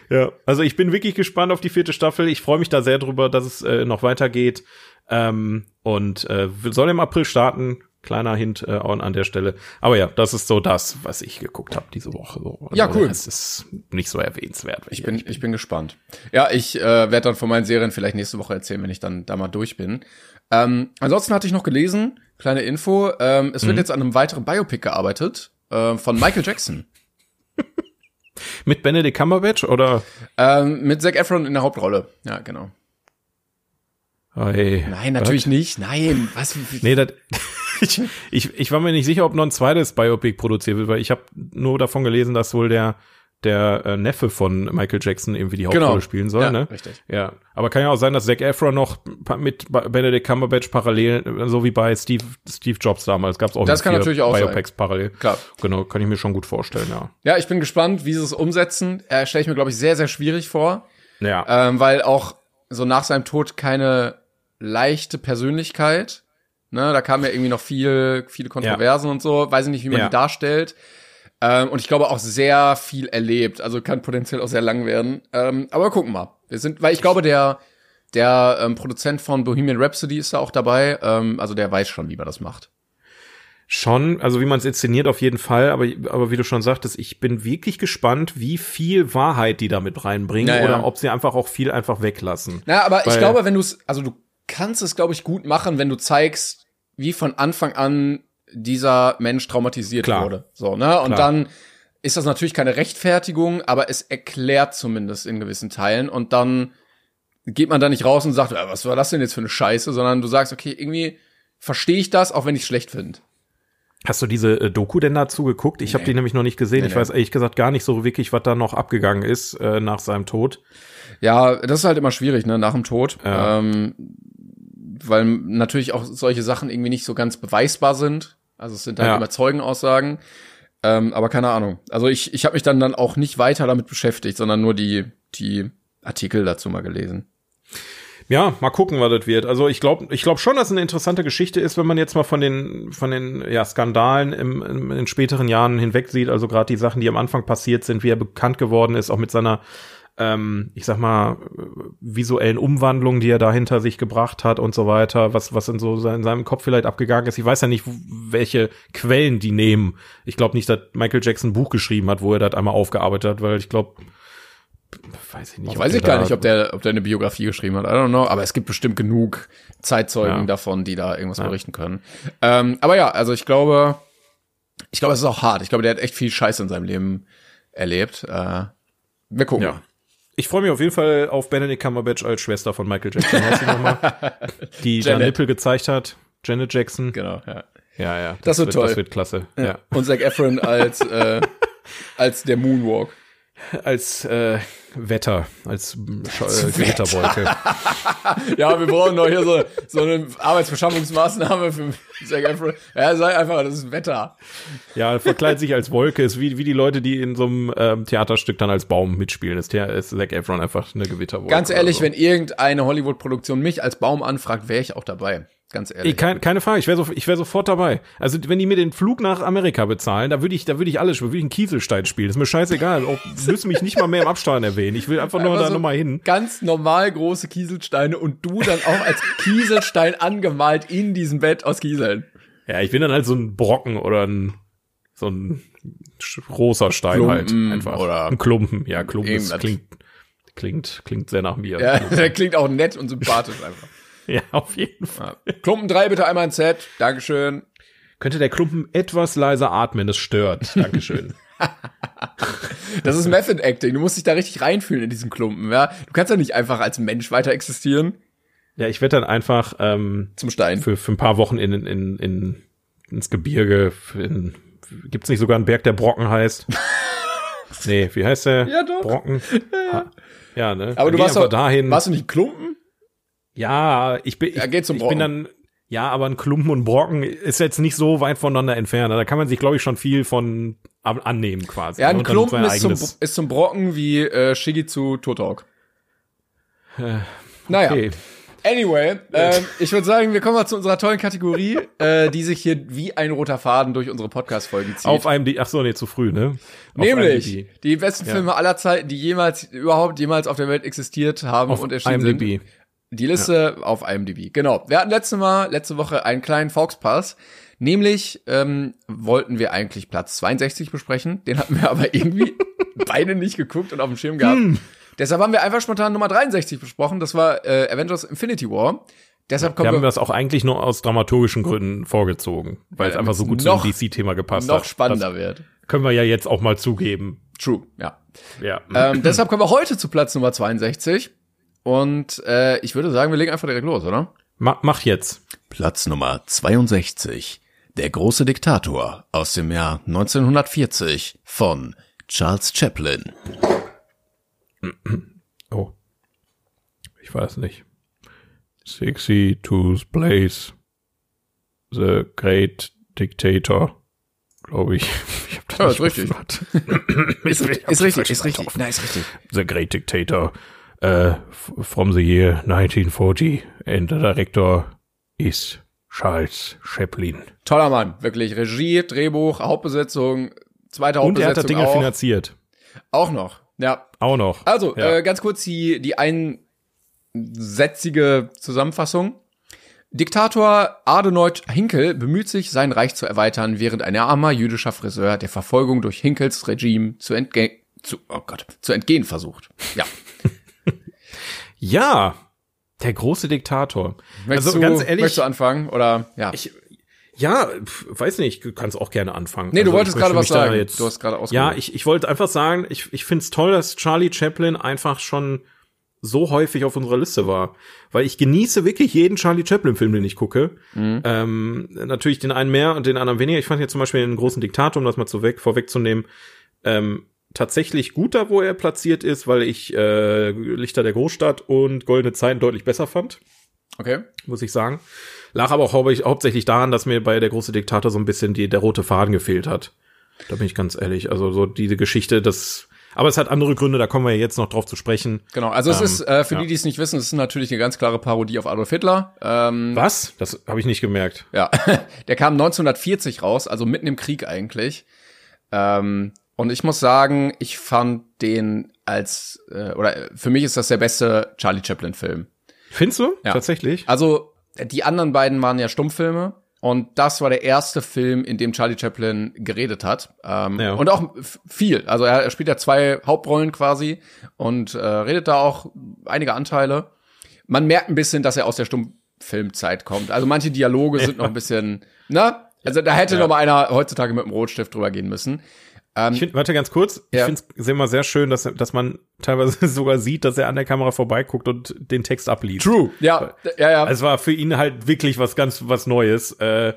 S3: Ja, also ich bin wirklich gespannt auf die vierte Staffel. Ich freue mich da sehr drüber, dass es äh, noch weitergeht. Ähm, und äh, soll im April starten. Kleiner Hint äh, an der Stelle. Aber ja, das ist so das, was ich geguckt habe diese Woche. So. Also
S2: Ja, cool.
S3: Das ist nicht so erwähnenswert.
S2: Ich bin, ich bin gespannt. Ja, ich äh, werde dann von meinen Serien vielleicht nächste Woche erzählen, wenn ich dann da mal durch bin. Ähm, ansonsten hatte ich noch gelesen, kleine Info, ähm, es wird
S3: Mhm.
S2: jetzt an einem weiteren Biopic gearbeitet äh, von Michael Jackson.
S3: Mit Benedict Cumberbatch oder?
S2: ähm, mit Zac Efron in der Hauptrolle. Ja, genau.
S3: Oh, hey.
S2: Nein, natürlich nicht. Nein, was?
S3: Nee, das, ich, ich, ich war mir nicht sicher, ob noch ein zweites Biopic produziert wird, weil ich habe nur davon gelesen, dass wohl der der äh, Neffe von Michael Jackson irgendwie die Hauptrolle
S2: Genau.
S3: spielen soll,
S2: Ja,
S3: ne?
S2: richtig.
S3: Ja, aber kann ja auch sein, dass Zac Efron noch mit Benedict Cumberbatch parallel, so wie bei Steve Steve Jobs damals, gab's auch
S2: Das kann natürlich auch sein.
S3: Biopics parallel.
S2: Klar.
S3: Genau, kann ich mir schon gut vorstellen, ja.
S2: Ja, ich bin gespannt, wie sie es umsetzen. Äh, Stelle ich mir, glaube ich, sehr, sehr schwierig vor.
S3: Ja.
S2: Ähm, weil auch so nach seinem Tod keine leichte Persönlichkeit. Ne, da kam ja irgendwie noch viel, viele Kontroversen und so. Weiß ich nicht, wie man
S3: Ja.
S2: die darstellt. Ähm, und ich glaube auch sehr viel erlebt. Also kann potenziell auch sehr lang werden. Ähm, aber gucken wir mal. Wir sind, weil ich glaube, der, der ähm, Produzent von Bohemian Rhapsody ist da auch dabei. Ähm, also der weiß schon, wie man das macht.
S3: Schon, also wie man es inszeniert auf jeden Fall, aber, aber wie du schon sagtest, ich bin wirklich gespannt, wie viel Wahrheit die damit reinbringen
S2: Ja, ja.
S3: oder ob sie einfach auch viel einfach weglassen.
S2: Na, aber ich
S3: Weil-
S2: glaube, wenn du es, also du kannst es, glaube ich, gut machen, wenn du zeigst, wie von Anfang an dieser Mensch traumatisiert
S3: Klar.
S2: wurde. So, ne? Und
S3: Klar.
S2: dann ist das natürlich keine Rechtfertigung, aber es erklärt zumindest in gewissen Teilen und dann geht man da nicht raus und sagt, "Ja, was war das denn jetzt für eine Scheiße, sondern du sagst, okay, irgendwie verstehe ich das, auch wenn ich es schlecht finde.
S3: Hast du diese äh, Doku denn dazu geguckt? Ich habe
S2: Nee.
S3: die nämlich noch nicht gesehen.
S2: Nee,
S3: ich
S2: nee.
S3: weiß ehrlich gesagt gar nicht so wirklich, was da noch abgegangen ist äh, nach seinem Tod.
S2: Ja, das ist halt immer schwierig, ne, nach dem Tod.
S3: Ja.
S2: Ähm, weil natürlich auch solche Sachen irgendwie nicht so ganz beweisbar sind. Also es sind halt
S3: Ja.
S2: immer Zeugenaussagen. Ähm, aber keine Ahnung. Also ich, ich habe mich dann dann auch nicht weiter damit beschäftigt, sondern nur die, die Artikel dazu mal gelesen.
S3: Ja, mal gucken, was das wird. Also ich glaube, ich glaube schon, dass es eine interessante Geschichte ist, wenn man jetzt mal von den von den ja, Skandalen im, im, in den späteren Jahren hinweg sieht. Also gerade die Sachen, die am Anfang passiert sind, wie er bekannt geworden ist, auch mit seiner ähm, ich sag mal, visuellen Umwandlung, die er da hinter sich gebracht hat und so weiter, was, was in so in seinem Kopf vielleicht abgegangen ist. Ich weiß ja nicht, welche Quellen die nehmen. Ich glaube nicht, dass Michael Jackson ein Buch geschrieben hat, wo er das einmal aufgearbeitet hat, weil ich glaube, weiß ich nicht.
S2: Weiß ich gar nicht, ob der, ob der eine Biografie geschrieben hat. I don't know. Aber es gibt bestimmt genug Zeitzeugen
S3: Ja.
S2: davon, die da irgendwas berichten können. Ähm, aber ja, also ich glaube, ich glaube, es ist auch hart. Ich glaube, der hat echt viel Scheiße in seinem Leben erlebt. Äh, wir gucken.
S3: Ja. Ich freue mich auf jeden Fall auf Benedict Cumberbatch als Schwester von Michael Jackson. Die da
S2: Janet.
S3: Nippel gezeigt hat. Janet Jackson.
S2: Genau, ja.
S3: Ja, ja.
S2: Das wird toll.
S3: Das wird klasse. Ja.
S2: Und Zac Efron als, äh, als der Moonwalk.
S3: Als äh, Wetter, als äh, Gewitterwolke.
S2: Ja, wir brauchen noch hier so, so eine Arbeitsbeschaffungsmaßnahme für Zac Efron. Ja, sei einfach, das ist Wetter.
S3: ja, verkleidet sich als Wolke. Ist wie, wie die Leute, die in so einem ähm, Theaterstück dann als Baum mitspielen. Ist, ist Zac Efron einfach eine Gewitterwolke.
S2: Ganz ehrlich,
S3: so.
S2: wenn irgendeine Hollywood-Produktion mich als Baum anfragt, wäre ich auch dabei. Ganz ehrlich.
S3: kein, keine Frage, ich wäre so, ich wär sofort dabei. Also wenn die mir den Flug nach Amerika bezahlen, da würde ich, da würde ich alles, würde ich einen Kieselstein spielen. ist mir scheißegal. Auch, müssen mich nicht mal mehr im Abstand erwähnen. Ich will einfach nur
S2: Einfach
S3: da
S2: so
S3: nochmal hin.
S2: Ganz normal große Kieselsteine und du dann auch als Kieselstein angemalt in diesem Bett aus Kieseln.
S3: Ja, ich bin dann halt so ein Brocken oder ein so ein großer Stein
S2: Klumpen
S3: halt einfach.
S2: oder
S3: ein Klumpen. Ja, Klumpen klingt, klingt, klingt sehr nach mir.
S2: Ja, der klingt auch nett und sympathisch einfach.
S3: ja, auf jeden Fall.
S2: Ja. Klumpen 3 bitte einmal ins Set. Dankeschön.
S3: Könnte der Klumpen etwas leiser atmen, das stört. Dankeschön.
S2: Das ist Method Acting. Du musst dich da richtig reinfühlen in diesen Klumpen, ja. Du kannst ja nicht einfach als Mensch weiter existieren.
S3: ja, ich werde dann einfach ähm,
S2: Zum Stein.
S3: für, für ein paar Wochen in, in, in, ins Gebirge. In, gibt's nicht sogar einen Berg, der Brocken heißt? nee, wie heißt der?
S2: Ja, doch.
S3: Brocken. Ja, ja ne?
S2: Aber
S3: Dann
S2: du warst doch,
S3: dahin.
S2: warst du nicht Klumpen?
S3: Ja, ich bin, ich,
S2: Ja, geht zum
S3: ich bin dann, ja, aber ein Klumpen und Brocken ist jetzt nicht so weit voneinander entfernt. Da kann man sich, glaube ich, schon viel von annehmen quasi.
S2: Ja,
S3: ne?
S2: ein
S3: dann
S2: Klumpen ist zum, ist zum Brocken wie äh, Shigezu Totalk. naja.
S3: Okay.
S2: Anyway, ähm, ich würde sagen, wir kommen mal zu unserer tollen Kategorie, äh, die sich hier wie ein roter Faden durch unsere Podcast-Folgen zieht.
S3: Auf einem, ach so, nee, zu früh, ne? Auf
S2: Nämlich
S3: IMDb.
S2: die besten
S3: Ja.
S2: Filme aller Zeiten, die jemals überhaupt jemals auf der Welt existiert haben
S3: Auf
S2: und erschienen sind. Die Liste auf IMDb. Genau. Wir hatten letzte Mal, letzte Woche einen kleinen Fauxpass. Nämlich ähm, wollten wir eigentlich Platz 62 besprechen. Den hatten wir aber irgendwie beide nicht geguckt und auf dem Schirm gehabt.
S3: Hm.
S2: Deshalb haben wir einfach spontan Nummer 63 besprochen. Das war äh, Avengers Infinity War. Deshalb
S3: Wir
S2: kommen
S3: haben
S2: wir
S3: das auch eigentlich nur aus dramaturgischen Gründen vorgezogen, weil es
S2: Ja,
S3: einfach so gut
S2: noch-
S3: zum DC-Thema gepasst
S2: noch
S3: hat.
S2: spannender wird.
S3: Das können wir ja jetzt auch mal zugeben.
S2: True, ja.
S3: Ja.
S2: ähm, deshalb kommen wir heute zu Platz Nummer 62. Und äh, ich würde sagen, wir legen einfach direkt los, oder?
S3: Ma mach jetzt.
S2: Platz Nummer 62. Der große Diktator aus dem Jahr 1940 von Charles Chaplin.
S3: Oh. Ich weiß nicht. 62 Place. The Great Dictator. Glaube ich. Ich hab da
S2: Ja,
S3: nicht
S2: ist richtig. Ist, ist
S3: die
S2: richtig, ist richtig. Nein, ist richtig.
S3: The Great Dictator. Uh, from the year 1940. And the director is Charles Chaplin.
S2: Toller Mann, wirklich. Regie, Drehbuch, Hauptbesetzung, zweite
S3: Und er hat das
S2: Hauptbesetzung
S3: Ding
S2: auch,
S3: finanziert.
S2: auch noch. Ja,
S3: Auch noch.
S2: Also,
S3: Ja.
S2: äh, ganz kurz die, die einsätzige Zusammenfassung. Diktator Adenoid Hinkel bemüht sich, sein Reich zu erweitern, während ein armer jüdischer Friseur der Verfolgung durch Hinkels Regime zu, entge zu, oh Gott, zu entgehen versucht. Ja.
S3: Ja, der große Diktator.
S2: Möchtest,
S3: also
S2: du,
S3: ganz ehrlich,
S2: möchtest du anfangen? Oder, ja.
S3: ich, ja, weiß nicht, du kannst auch gerne anfangen.
S2: nee, du
S3: Also,
S2: wolltest gerade was sagen.
S3: Jetzt,
S2: du hast gerade
S3: ja, ich, ich wollte einfach sagen, ich, ich find's toll, dass Charlie Chaplin einfach schon so häufig auf unserer Liste war. Weil ich genieße wirklich jeden Charlie Chaplin-Film, den ich gucke.
S2: Mhm.
S3: Ähm, natürlich den einen mehr und den anderen weniger. Ich fand jetzt zum Beispiel den großen Diktator, um das mal zu weg, vorwegzunehmen, ähm, tatsächlich gut da, wo er platziert ist, weil ich äh, Lichter der Großstadt und Goldene Zeiten deutlich besser fand
S2: Okay.
S3: muss ich sagen. Lag aber auch hau hauptsächlich daran, dass mir bei der große Diktator so ein bisschen die, der rote Faden gefehlt hat. Da bin ich ganz ehrlich. Also so diese Geschichte, das, aber es hat andere Gründe, da kommen wir jetzt noch drauf zu sprechen.
S2: Genau, also es
S3: Ähm,
S2: ist, äh, für
S3: ja.
S2: die, die es nicht wissen, es ist natürlich eine ganz klare Parodie auf Adolf Hitler. Ähm,
S3: Was? Das habe ich nicht gemerkt.
S2: Ja, der kam 1940 raus, also mitten im Krieg eigentlich. Ähm, und ich muss sagen, ich fand den als, äh, oder für mich ist das der beste Charlie Chaplin-Film.
S3: Findest du?
S2: Ja.
S3: Tatsächlich?
S2: Also, die anderen beiden waren ja Stummfilme. Und das war der erste Film, in dem Charlie Chaplin geredet hat. Ähm,
S3: Ja.
S2: Und auch viel. Also er, er spielt ja zwei Hauptrollen quasi und äh, redet da auch einige Anteile. Man merkt ein bisschen, dass er aus der Stummfilmzeit kommt. Also manche Dialoge sind noch ein bisschen, na? Also da hätte
S3: Ja.
S2: noch mal einer heutzutage mit dem Rotstift drüber gehen müssen. Ähm,
S3: Ich find, warte ganz kurz.
S2: Ja.
S3: Ich finde es immer sehr schön, dass, dass man teilweise sogar sieht, dass er an der Kamera vorbeiguckt und den Text abliest.
S2: True. Ja, ja, ja.
S3: Es war für ihn halt wirklich was ganz was Neues, äh,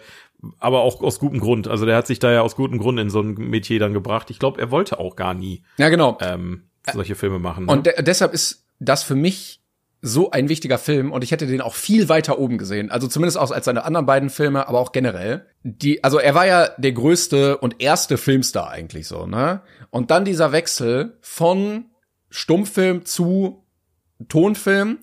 S3: aber auch aus gutem Grund. Also der hat sich da ja aus gutem Grund in so ein Metier dann gebracht. Ich glaube, er wollte auch gar nie
S2: ja, genau.
S3: ähm, solche Filme machen. Ne?
S2: Und de deshalb ist das für mich so ein wichtiger Film und ich hätte den auch viel weiter oben gesehen. Also zumindest auch als seine anderen beiden Filme, aber auch generell. Die, also er war ja der größte und erste Filmstar eigentlich so, ne? Und dann dieser Wechsel von Stummfilm zu Tonfilm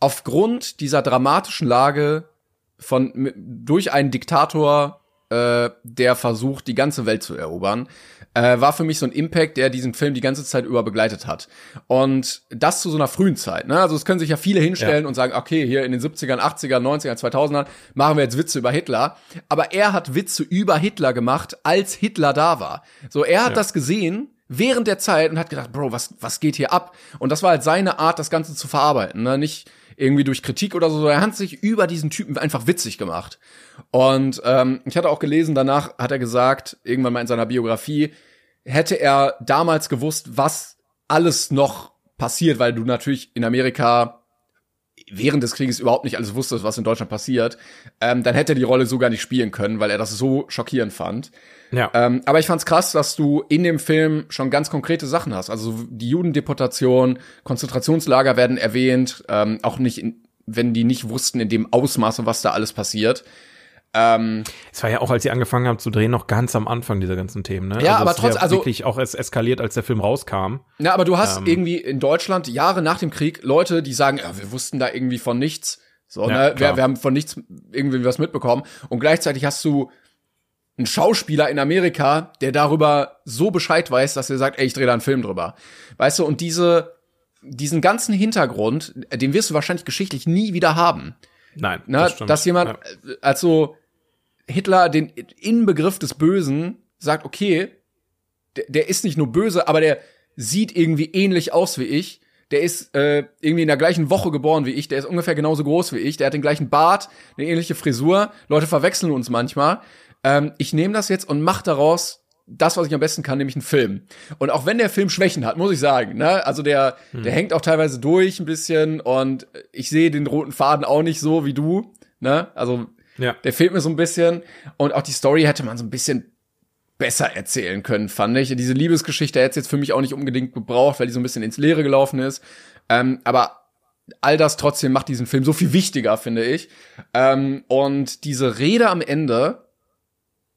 S2: aufgrund dieser dramatischen Lage von durch einen Diktator, äh, der versucht, die ganze Welt zu erobern, äh, war für mich so ein Impact, der diesen Film die ganze Zeit über begleitet hat. Und das zu so einer frühen Zeit. Ne? Also es können sich ja viele hinstellen
S3: Ja.
S2: und sagen, okay, hier in den 70ern, 80ern, 90ern, 2000ern machen wir jetzt Witze über Hitler. Aber er hat Witze über Hitler gemacht, als Hitler da war. So, er hat
S3: Ja.
S2: das gesehen während der Zeit und hat gedacht, Bro, was, was geht hier ab? Und das war halt seine Art, das Ganze zu verarbeiten. Ne? Nicht irgendwie durch Kritik oder so, er hat sich über diesen Typen einfach witzig gemacht. Und ähm, ich hatte auch gelesen, danach hat er gesagt, irgendwann mal in seiner Biografie, hätte er damals gewusst, was alles noch passiert, weil du natürlich in Amerika während des Krieges überhaupt nicht alles wusstest, was in Deutschland passiert, ähm, dann hätte er die Rolle so gar nicht spielen können, weil er das so schockierend fand.
S3: Ja.
S2: Ähm, aber ich fand's krass, dass du in dem Film schon ganz konkrete Sachen hast. Also die Judendeportation, Konzentrationslager werden erwähnt, ähm, auch nicht, in, wenn die nicht wussten in dem Ausmaße, was da alles passiert. Ähm,
S3: es war ja auch, als sie angefangen haben zu drehen, noch ganz am Anfang dieser ganzen Themen. Ne?
S2: Ja,
S3: also
S2: aber
S3: es ist
S2: trotz- also-
S3: wirklich auch es eskaliert, als der Film rauskam.
S2: na, aber du hast
S3: Ähm.
S2: irgendwie in Deutschland Jahre nach dem Krieg Leute, die sagen, ja, wir wussten da irgendwie von nichts. So,
S3: Ja,
S2: ne?
S3: klar.
S2: Wir, wir haben von nichts irgendwie was mitbekommen. Und gleichzeitig hast du einen Schauspieler in Amerika, der darüber so Bescheid weiß, dass er sagt, ey, ich drehe da einen Film drüber. Weißt du, und diese, diesen ganzen Hintergrund, den wirst du wahrscheinlich geschichtlich nie wieder haben.
S3: Nein,
S2: Ne?
S3: das stimmt.
S2: dass jemand,
S3: Ja.
S2: äh, also Hitler den Inbegriff des Bösen sagt, okay, der, der ist nicht nur böse, aber der sieht irgendwie ähnlich aus wie ich. der ist äh, irgendwie in der gleichen Woche geboren wie ich, der ist ungefähr genauso groß wie ich, der hat den gleichen Bart, eine ähnliche Frisur. Leute verwechseln uns manchmal. Ähm, ich nehme das jetzt und mach daraus das, was ich am besten kann, nämlich einen Film. Und auch wenn der Film Schwächen hat, muss ich sagen, ne, also der, hm. der hängt auch teilweise durch ein bisschen und ich sehe den roten Faden auch nicht so wie du, ne, also ja. der fehlt mir so ein bisschen und auch die Story hätte man so ein bisschen besser erzählen können, fand ich. Diese Liebesgeschichte hätte es jetzt für mich auch nicht unbedingt gebraucht, weil die so ein bisschen ins Leere gelaufen ist. Ähm, aber all das trotzdem macht diesen Film so viel wichtiger, finde ich. Ähm, und diese Rede am Ende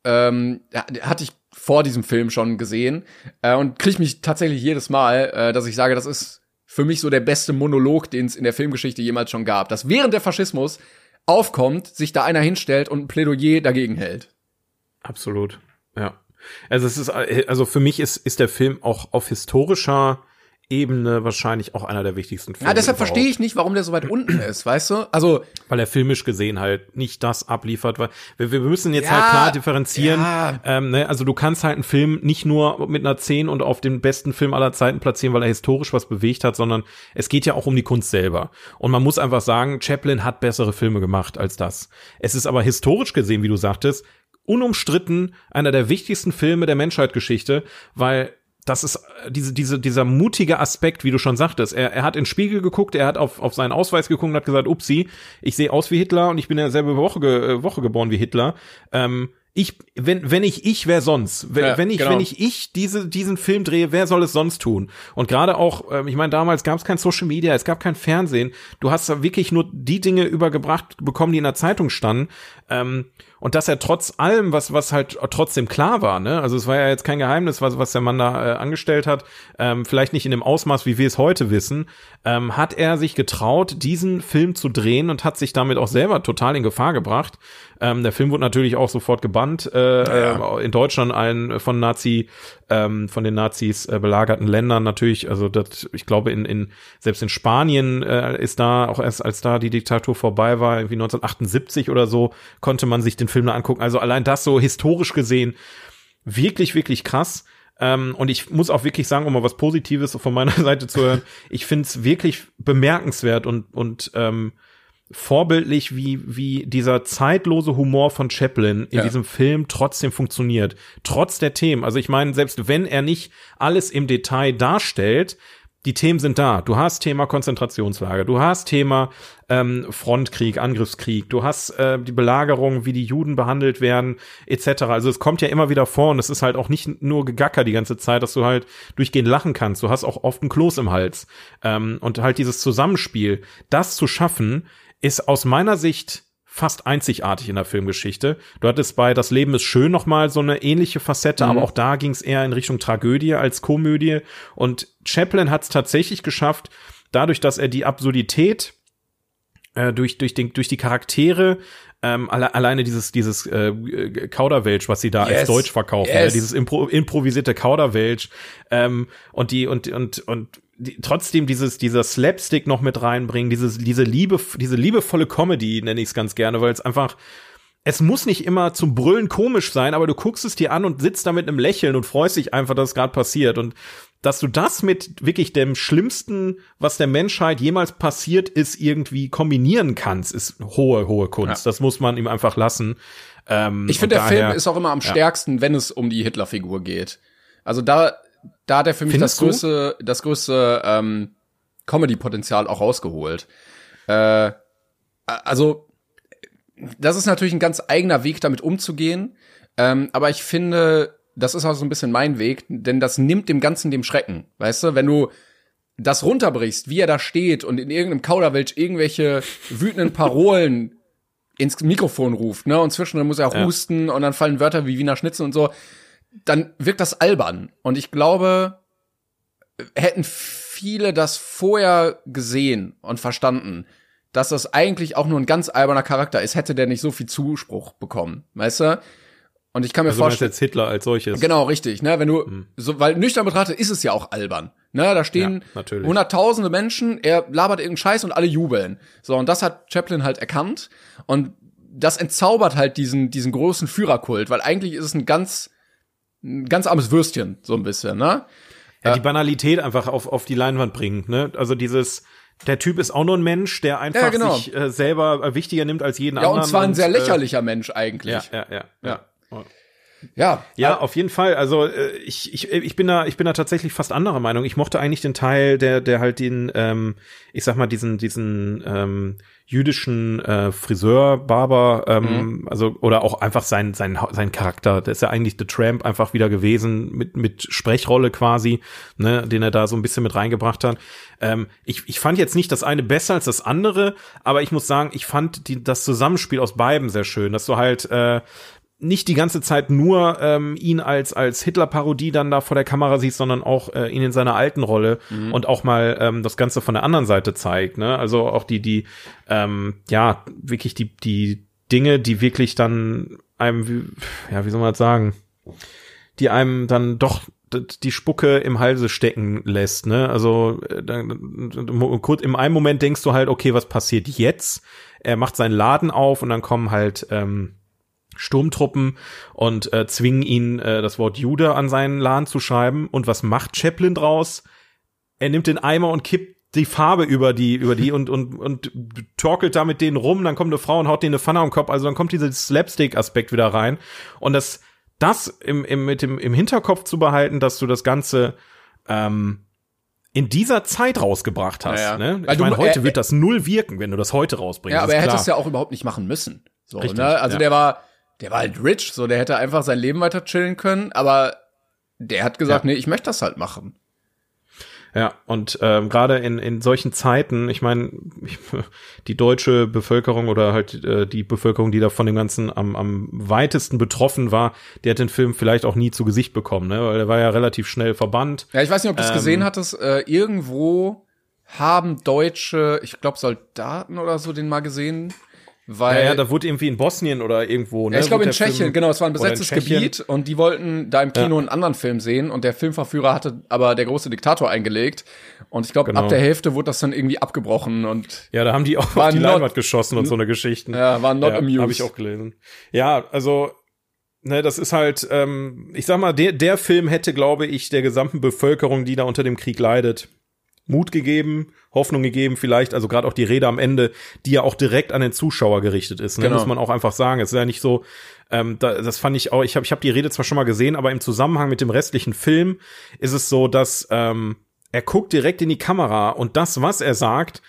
S2: ähm, hatte ich vor diesem Film schon gesehen äh, und kriege mich tatsächlich jedes Mal, äh, dass ich sage, das ist für mich so der beste Monolog, den es in der Filmgeschichte jemals schon gab. Dass während der Faschismus aufkommt, sich da einer hinstellt und ein Plädoyer dagegen hält.
S3: Absolut, ja. Also es ist, also für mich ist, ist der Film auch auf historischer Ebene wahrscheinlich auch einer der wichtigsten
S2: Filme. Ja, deshalb verstehe ich nicht, warum der so weit unten ist, weißt du? Also
S3: weil er filmisch gesehen halt nicht das abliefert, weil wir, wir müssen jetzt ja, halt klar differenzieren. Ja. Ähm, ne? Also du kannst halt einen Film nicht nur mit einer 10 und auf den besten Film aller Zeiten platzieren, weil er historisch was bewegt hat, sondern es geht ja auch um die Kunst selber. Und man muss einfach sagen, Chaplin hat bessere Filme gemacht als das. Es ist aber historisch gesehen, wie du sagtest, unumstritten einer der wichtigsten Filme der Menschheitsgeschichte, weil das ist äh, diese, diese, dieser mutige Aspekt, wie du schon sagtest. Er, er hat in Spiegel geguckt, er hat auf, auf seinen Ausweis geguckt und hat gesagt, upsi, ich sehe aus wie Hitler und ich bin ja selbe Woche, ge, äh, Woche geboren wie Hitler. Ähm, ich, wenn, wenn ich ich, wer sonst? Wenn, ja, wenn ich, genau. wenn ich ich diese, diesen Film drehe, wer soll es sonst tun? Und gerade auch, ähm, ich meine, damals gab es kein Social Media, es gab kein Fernsehen. Du hast da wirklich nur die Dinge übergebracht bekommen, die in der Zeitung standen. Ähm, und dass er trotz allem, was, was halt trotzdem klar war, ne, also es war ja jetzt kein Geheimnis, was, was der Mann da äh, angestellt hat, ähm, vielleicht nicht in dem Ausmaß, wie wir es heute wissen, ähm, hat er sich getraut, diesen Film zu drehen und hat sich damit auch selber total in Gefahr gebracht. Ähm, der Film wurde natürlich auch sofort gebannt, äh, ja. äh, in Deutschland allen von Nazi, ähm, von den Nazis äh, belagerten Ländern natürlich, also das, ich glaube in, in selbst in Spanien äh, ist da auch erst als da die Diktatur vorbei war, irgendwie 1978 oder so, konnte man sich den Film da angucken. Also allein das so historisch gesehen wirklich, wirklich krass. Ähm, und ich muss auch wirklich sagen, um mal was Positives von meiner Seite zu hören, ich finde es wirklich bemerkenswert und, und ähm, vorbildlich, wie, wie dieser zeitlose Humor von Chaplin in ja. diesem Film trotzdem funktioniert. Trotz der Themen. Also ich meine, selbst wenn er nicht alles im Detail darstellt, die Themen sind da. Du hast Thema Konzentrationslager, du hast Thema ähm, Frontkrieg, Angriffskrieg, du hast äh, die Belagerung, wie die Juden behandelt werden, etc. Also es kommt ja immer wieder vor und es ist halt auch nicht nur Gegacker die ganze Zeit, dass du halt durchgehend lachen kannst. Du hast auch oft ein Kloß im Hals. Ähm, und halt dieses Zusammenspiel, das zu schaffen, ist aus meiner Sicht fast einzigartig in der Filmgeschichte. Du hattest bei Das Leben ist schön noch mal so eine ähnliche Facette, mhm. aber auch da ging es eher in Richtung Tragödie als Komödie. Und Chaplin hat es tatsächlich geschafft, dadurch, dass er die Absurdität äh, durch durch den durch die Charaktere ähm, alle, alleine dieses dieses äh, Kauderwelsch, was sie da yes. als Deutsch verkaufen, yes. ja, dieses impro improvisierte Kauderwelsch ähm, und die und und und die, trotzdem dieses dieser Slapstick noch mit reinbringen, dieses diese Liebe diese liebevolle Comedy nenne ich es ganz gerne, weil es einfach es muss nicht immer zum Brüllen komisch sein, aber du guckst es dir an und sitzt da mit einem Lächeln und freust dich einfach, dass es gerade passiert und dass du das mit wirklich dem Schlimmsten, was der Menschheit jemals passiert ist, irgendwie kombinieren kannst, ist hohe, hohe Kunst. Ja. Das muss man ihm einfach lassen.
S2: Ähm, ich finde, der daher, Film ist auch immer am ja. stärksten, wenn es um die Hitlerfigur geht. Also da da hat er für mich Findest das größte, du? das größte ähm, Comedy-Potenzial auch rausgeholt. Äh, also, das ist natürlich ein ganz eigener Weg, damit umzugehen. Ähm, aber ich finde, das ist auch so ein bisschen mein Weg, denn das nimmt dem Ganzen dem Schrecken. Weißt du, wenn du das runterbrichst, wie er da steht und in irgendeinem Kauderwelsch irgendwelche wütenden Parolen ins Mikrofon ruft, ne? Und zwischendurch muss er ja. husten und dann fallen Wörter wie Wiener Schnitzel und so dann wirkt das albern. Und ich glaube, hätten viele das vorher gesehen und verstanden, dass das eigentlich auch nur ein ganz alberner Charakter ist, hätte der nicht so viel Zuspruch bekommen, weißt du? Und ich kann mir also vorstellen,
S3: jetzt Hitler als solches.
S2: Genau, richtig, ne, wenn du mhm. so weil nüchtern betrachtet ist es ja auch albern. Ne, da stehen ja, hunderttausende Menschen, er labert irgendeinen Scheiß und alle jubeln. So und das hat Chaplin halt erkannt und das entzaubert halt diesen diesen großen Führerkult, weil eigentlich ist es ein ganz ein ganz armes Würstchen, so ein bisschen, ne?
S3: ja, die Banalität einfach auf, auf die Leinwand bringen. Ne? Also dieses, der Typ ist auch nur ein Mensch, der einfach
S2: Ja, genau.
S3: sich äh, selber äh, wichtiger nimmt als jeden
S2: Ja,
S3: anderen.
S2: und zwar ein sehr
S3: äh,
S2: lächerlicher Mensch eigentlich.
S3: Ja, ja, ja.
S2: Ja.
S3: ja.
S2: Ja,
S3: Ja, auf jeden Fall. Also äh, ich, ich, ich bin da, ich bin da tatsächlich fast anderer Meinung. Ich mochte eigentlich den Teil, der, der halt den, ähm, ich sag mal, diesen, diesen ähm, jüdischen äh, Friseur, Barber, ähm, also oder auch einfach sein, sein, sein Charakter. Der ist ja eigentlich The Tramp einfach wieder gewesen mit, mit Sprechrolle quasi, ne, den er da so ein bisschen mit reingebracht hat. Ähm, ich, ich fand jetzt nicht das eine besser als das andere, aber ich muss sagen, ich fand die, das Zusammenspiel aus beiden sehr schön, dass du halt äh, nicht die ganze Zeit nur ähm, ihn als als Hitler-Parodie dann da vor der Kamera siehst, sondern auch äh, ihn in seiner alten Rolle und auch mal ähm, das Ganze von der anderen Seite zeigt. Ne? Also auch die die ähm, ja wirklich die die Dinge, die wirklich dann einem ja wie soll man das sagen, die einem dann doch die Spucke im Halse stecken lässt, ne? Also äh, kurz im einen Moment denkst du halt, okay, was passiert jetzt? Er macht seinen Laden auf und dann kommen halt ähm, Sturmtruppen und äh, zwingen ihn, äh, das Wort Jude an seinen Laden zu schreiben. Und was macht Chaplin draus? Er nimmt den Eimer und kippt die Farbe über die, über die und, und, und torkelt da mit denen rum, dann kommt eine Frau und haut denen eine Pfanne am Kopf, also dann kommt dieser Slapstick-Aspekt wieder rein. Und das, das im, im, mit dem, im Hinterkopf zu behalten, dass du das Ganze ähm, in dieser Zeit rausgebracht hast.
S2: Ja, ja.
S3: Ne? Ich meine, heute
S2: er-
S3: wird das null wirken, wenn du das heute rausbringst.
S2: Ja, aber er hätte es ja auch überhaupt nicht machen müssen. So,
S3: Richtig,
S2: ne? Also
S3: ja.
S2: der war, der war halt rich, so der hätte einfach sein Leben weiter chillen können, aber der hat gesagt,
S3: Ja.
S2: nee, ich möchte das halt machen.
S3: Ja, und ähm, gerade in, in solchen Zeiten, ich meine, die deutsche Bevölkerung oder halt äh, die Bevölkerung, die da von dem Ganzen am, am weitesten betroffen war, die hat den Film vielleicht auch nie zu Gesicht bekommen, ne? weil er war ja relativ schnell verbannt.
S2: Ja, ich weiß nicht, ob du es
S3: Ähm,
S2: gesehen hattest. Äh, irgendwo haben deutsche, ich glaube Soldaten oder so, den mal gesehen, weil
S3: Ja, ja, da wurde irgendwie in Bosnien oder irgendwo, ne?
S2: Ja, ich glaube in Tschechien,
S3: Film-
S2: genau, es war ein besetztes. Gebiet und die wollten da im Kino
S3: Ja.
S2: einen anderen Film sehen und der Filmverführer hatte aber der große Diktator eingelegt und ich glaube
S3: Genau.
S2: ab der Hälfte wurde das dann irgendwie abgebrochen und
S3: Ja, da haben die auch auf die
S2: not-
S3: Leinwand geschossen und so eine Geschichten.
S2: ja, waren not amused.
S3: Habe ich auch gelesen. Ja, also, ne, das ist halt, ähm, ich sag mal, der, der Film hätte, glaube ich, der gesamten Bevölkerung, die da unter dem Krieg leidet, Mut gegeben, Hoffnung gegeben, vielleicht, also gerade auch die Rede am Ende, die ja auch direkt an den Zuschauer gerichtet ist, ne,
S2: Genau.
S3: muss man auch einfach sagen. Es ist ja nicht so, ähm, da, das fand ich auch, ich habe ich hab die Rede zwar schon mal gesehen, aber im Zusammenhang mit dem restlichen Film ist es so, dass ähm, er guckt direkt in die Kamera und das, was er sagt,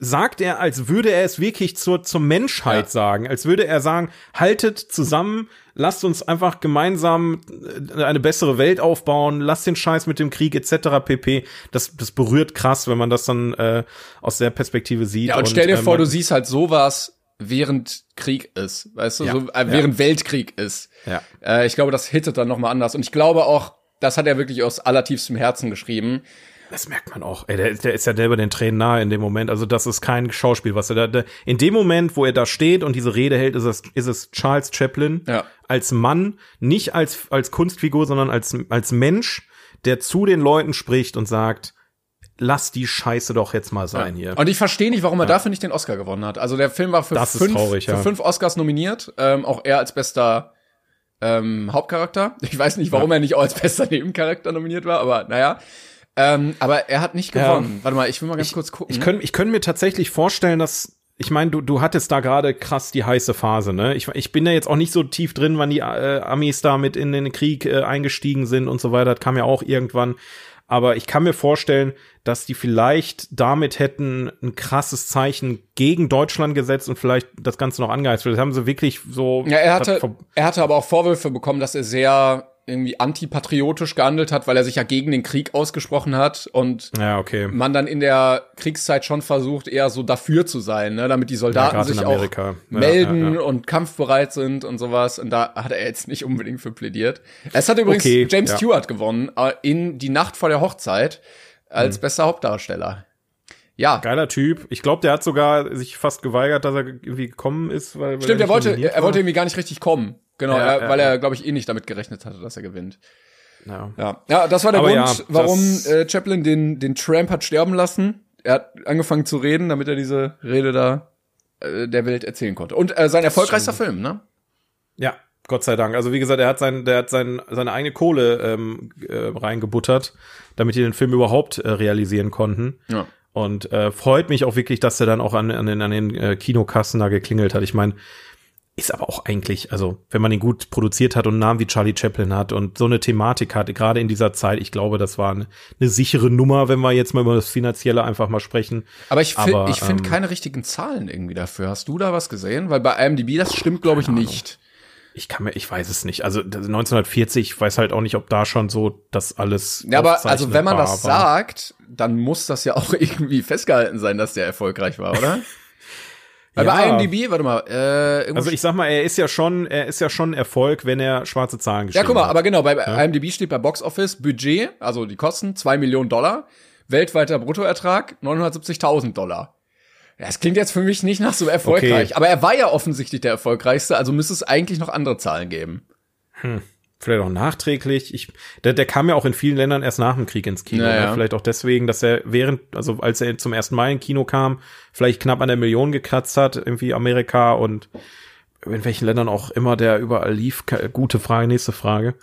S3: sagt er, als würde er es wirklich zur, zur Menschheit
S2: Ja.
S3: sagen, als würde er sagen, haltet zusammen, lasst uns einfach gemeinsam äh, eine bessere Welt aufbauen, lasst den Scheiß mit dem Krieg etc. pp. Das, das berührt krass, wenn man das dann äh, aus der Perspektive sieht.
S2: Ja, und stell dir
S3: ähm,
S2: vor, du siehst halt sowas, während Krieg ist, weißt du,
S3: Ja,
S2: so, äh,
S3: ja.
S2: während Weltkrieg ist.
S3: Ja.
S2: Äh, ich glaube, das hittet dann noch mal anders und ich glaube auch, das hat er wirklich aus allertiefstem Herzen geschrieben.
S3: Das merkt man auch. Ey, der, der ist ja selber den Tränen nahe in dem Moment. Also das ist kein Schauspiel, was er da, der, in dem Moment, wo er da steht und diese Rede hält, ist es, ist es Charles Chaplin
S2: Ja.
S3: als Mann, nicht als, als Kunstfigur, sondern als, als Mensch, der zu den Leuten spricht und sagt, lass die Scheiße doch jetzt mal sein hier.
S2: Und ich verstehe nicht, warum er dafür nicht den Oscar gewonnen hat. Also der Film war für, fünf,
S3: traurig, ja.
S2: für fünf Oscars nominiert, ähm, auch er als bester ähm, Hauptcharakter. Ich weiß nicht, warum er nicht auch als bester Nebencharakter nominiert war, aber naja. Ähm, aber er hat nicht
S3: Ja.
S2: gewonnen. Warte mal, ich will mal ganz kurz gucken.
S3: Ich könnte ich könnt mir tatsächlich vorstellen, dass ich meine, du, du hattest da gerade krass die heiße Phase, ne? Ich, ich bin ja jetzt auch nicht so tief drin, wann die äh, Amis da mit in den Krieg äh, eingestiegen sind und so weiter. Das kam ja auch irgendwann. Aber ich kann mir vorstellen, dass die vielleicht damit hätten ein krasses Zeichen gegen Deutschland gesetzt und vielleicht das Ganze noch angeheizt. Das haben sie wirklich so.
S2: Ja, er hatte, er hatte aber auch Vorwürfe bekommen, dass er sehr irgendwie antipatriotisch gehandelt hat, weil er sich ja gegen den Krieg ausgesprochen hat und
S3: Ja, okay.
S2: man dann in der Kriegszeit schon versucht, eher so dafür zu sein, ne, damit die Soldaten
S3: in
S2: sich auch
S3: Ja,
S2: melden
S3: ja, ja.
S2: und kampfbereit sind und sowas. Und da hat er jetzt nicht unbedingt für plädiert. Es hat übrigens
S3: Okay,
S2: James
S3: ja.
S2: Stewart gewonnen äh, in Die Nacht vor der Hochzeit als
S3: Mhm.
S2: bester Hauptdarsteller. Ja,
S3: Geiler Typ. Ich glaube, der hat sogar sich fast geweigert, dass er irgendwie gekommen ist. Weil, weil
S2: stimmt, er
S3: nicht
S2: wollte, er wollte irgendwie gar nicht richtig kommen. Genau,
S3: Ja,
S2: er,
S3: ja,
S2: weil er, glaube ich, eh nicht damit gerechnet hatte, dass er gewinnt.
S3: Ja.
S2: Ja, ja das war der
S3: Aber
S2: Grund, warum äh, Chaplin den, den Tramp hat sterben lassen. Er hat angefangen zu reden, damit er diese Rede da äh, der Welt erzählen konnte. Und äh, sein erfolgreichster Film, ne?
S3: Ja, Gott sei Dank. Also wie gesagt, er hat sein, der hat sein, seine eigene Kohle ähm, äh, reingebuttert, damit die den Film überhaupt äh, realisieren konnten.
S2: Ja.
S3: Und äh, freut mich auch wirklich, dass er dann auch an, an den, an den äh, Kinokassen da geklingelt hat. Ich meine, ist aber auch eigentlich, also wenn man ihn gut produziert hat und einen Namen wie Charlie Chaplin hat und so eine Thematik hat, gerade in dieser Zeit, ich glaube, das war eine, eine sichere Nummer, wenn wir jetzt mal über das Finanzielle einfach mal sprechen.
S2: Aber ich finde ich finde
S3: ähm,
S2: keine richtigen Zahlen irgendwie dafür. Hast du da was gesehen? Weil bei IMDb, das stimmt, glaube ich, nicht.
S3: Ich kann mir, ich weiß es nicht. Also das 1940, ich weiß halt auch nicht, ob da schon so das alles.
S2: Ja, aber also wenn man das
S3: war.
S2: sagt, dann muss das ja auch irgendwie festgehalten sein, dass der erfolgreich war, oder? Weil bei
S3: Ja.
S2: IMDb, warte mal, äh,
S3: Also ich sag mal, er ist ja schon, er ist ja schon Erfolg, wenn er schwarze Zahlen
S2: Ja,
S3: geschrieben
S2: guck mal,
S3: hat.
S2: aber genau, bei IMDb steht bei Box Office Budget, also die Kosten, 2 Millionen Dollar, weltweiter Bruttoertrag 970.000 Dollar. Ja, Das klingt jetzt für mich nicht nach so erfolgreich,
S3: Okay.
S2: aber er war ja offensichtlich der erfolgreichste, also müsste es eigentlich noch andere Zahlen geben.
S3: Vielleicht auch nachträglich. Ich, der, der kam ja auch in vielen Ländern erst nach dem Krieg ins Kino.
S2: Ja,
S3: ne? Vielleicht auch deswegen, dass er während, also als er zum ersten Mal ins Kino kam, vielleicht knapp an der Million gekratzt hat, irgendwie Amerika und in welchen Ländern auch immer der überall lief. Gute Frage, nächste Frage.